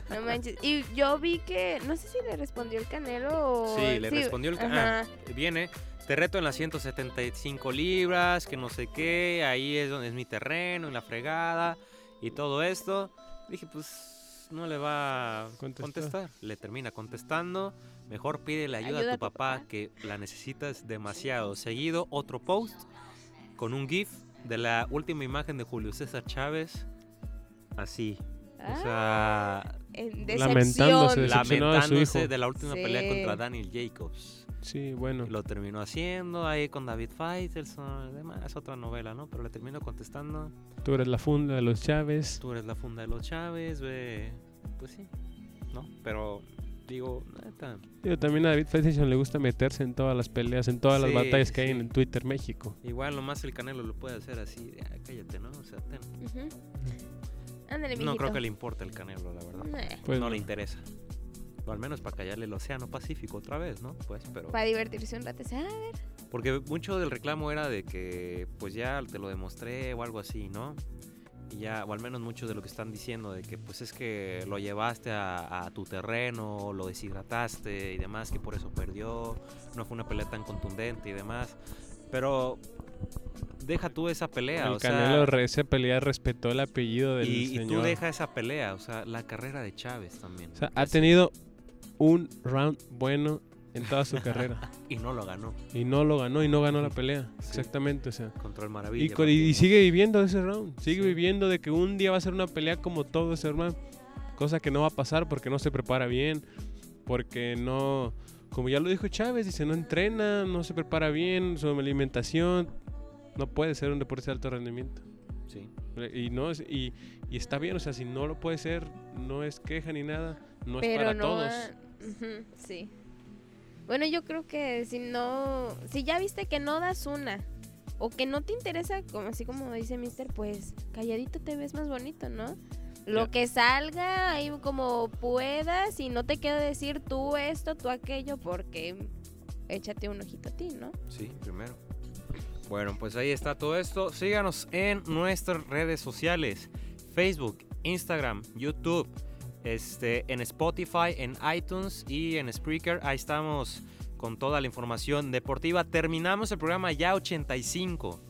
No manches. Y yo vi que, no sé si le respondió el Canelo o... Sí, le respondió el ca- Ajá. ah, viene, te reto en las 175 libras, que no sé qué, ahí es donde es mi terreno, en la fregada y todo esto. Dije, pues no le va a Contestar. contestar. Le termina contestando. Mejor pídele ayuda, a tu papá, que la necesitas demasiado. Seguido, otro post con un GIF de la última imagen de Julio César Chávez. Así. O Ah, sea, en lamentándose decepción. de- su lamentándose hijo. de la última pelea contra Daniel Jacobs. Sí, bueno. Lo terminó haciendo ahí con David Faitelson, demás, es otra novela, ¿no? Pero le terminó contestando, Tú eres la funda de los Chávez. tú eres la funda de los Chávez, ve, pues sí, ¿no? Pero digo, neta, Digo, también a David Faitelson le gusta meterse en todas las peleas, en todas las batallas que hay en Twitter México. igual nomás el Canelo lo puede hacer así, de, "Ah, cállate, ¿no? O sea, ten". Ujú. Ándale, no creo que le importe el Canelo, la verdad. Nah, Pues no le interesa. O al menos para callarle el océano Pacífico otra vez, ¿no? Pues, pero Para divertirse un rato. dice, "Ah, a ver, Porque mucho del reclamo era de que pues ya te lo demostré o algo así, ¿no? Y ya, o al menos mucho de lo que están diciendo, de que pues es que lo llevaste a, a tu terreno, lo deshidrataste y demás, que por eso perdió, no fue una pelea tan contundente y demás. Pero deja tú esa pelea, El o sea, Canelo, re- esa pelea respetó el apellido del y, y tú deja esa pelea, o sea, la carrera de Chávez también. O sea, ha tenido un round bueno en toda su carrera. [LAUGHS] Y no lo ganó Y no lo ganó, y no ganó la pelea. Sí. Exactamente, o sea. Y, Maravilla. y- y sigue viviendo ese round. Sigue Sí. viviendo de que un día va a ser una pelea como todo ese round. Cosa que no va a pasar porque no se prepara bien. Porque no. Como ya lo dijo Chávez, dice, no entrena, no se prepara bien, su alimentación. No puede ser un deporte de alto rendimiento. Sí. Y, no es, y, y está bien, o sea, si no lo puede ser, no es queja ni nada. No es pero para no todos. Ujú, sí. Bueno, yo creo que si no, si ya viste que no das una o que no te interesa, como así como dice Mister, pues calladito te ves más bonito, ¿no? Lo que salga ahí como puedas y no te queda decir tú esto, tú aquello, porque échate un ojito a ti, ¿no? Sí, primero. Bueno, pues ahí está todo esto. Síganos en nuestras redes sociales: Facebook, Instagram, YouTube, este, en Spotify, en iTunes y en Spreaker. Ahí estamos con toda la información deportiva. Terminamos el programa ya 85.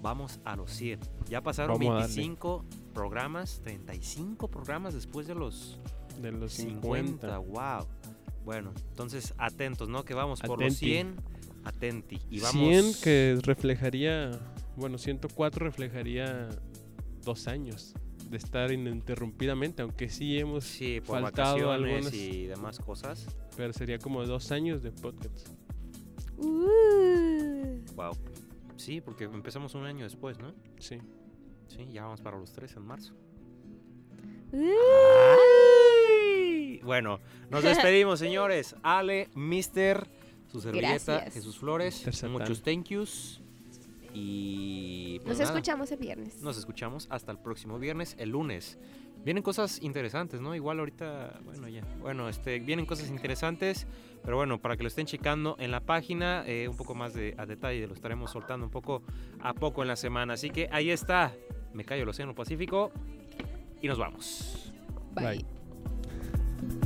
Vamos a los 100. Ya pasaron Vamos a darle. 25 programas, 35 programas después de los De los 50. 50. Wow. Bueno, entonces atentos, ¿no? Que vamos por los Atenti. 100. Atenti. Y vamos. 100 que reflejaría, bueno, 104 reflejaría dos años de estar ininterrumpidamente, aunque sí hemos Sí, por faltado algunas, y demás cosas. pero sería como dos años de podcast. Uh. Wow. Sí, porque empezamos un año después, ¿no? Sí. Sí, ya vamos para los tres en marzo. Uh. Bueno, nos despedimos, señores. Ale, Mister, su servilleta, Gracias. Jesús Flores. Muchos thank yous. Y. pues Nos nada, escuchamos el viernes. Nos escuchamos hasta el próximo viernes, el lunes. Vienen cosas interesantes, ¿no? Igual ahorita, bueno, ya. Bueno, este, vienen cosas interesantes, pero bueno, para que lo estén checando en la página, eh, un poco más de, a detalle, lo estaremos soltando un poco a poco en la semana. Así que ahí está, me callo el Océano Pacífico y nos vamos. Bye. Bye.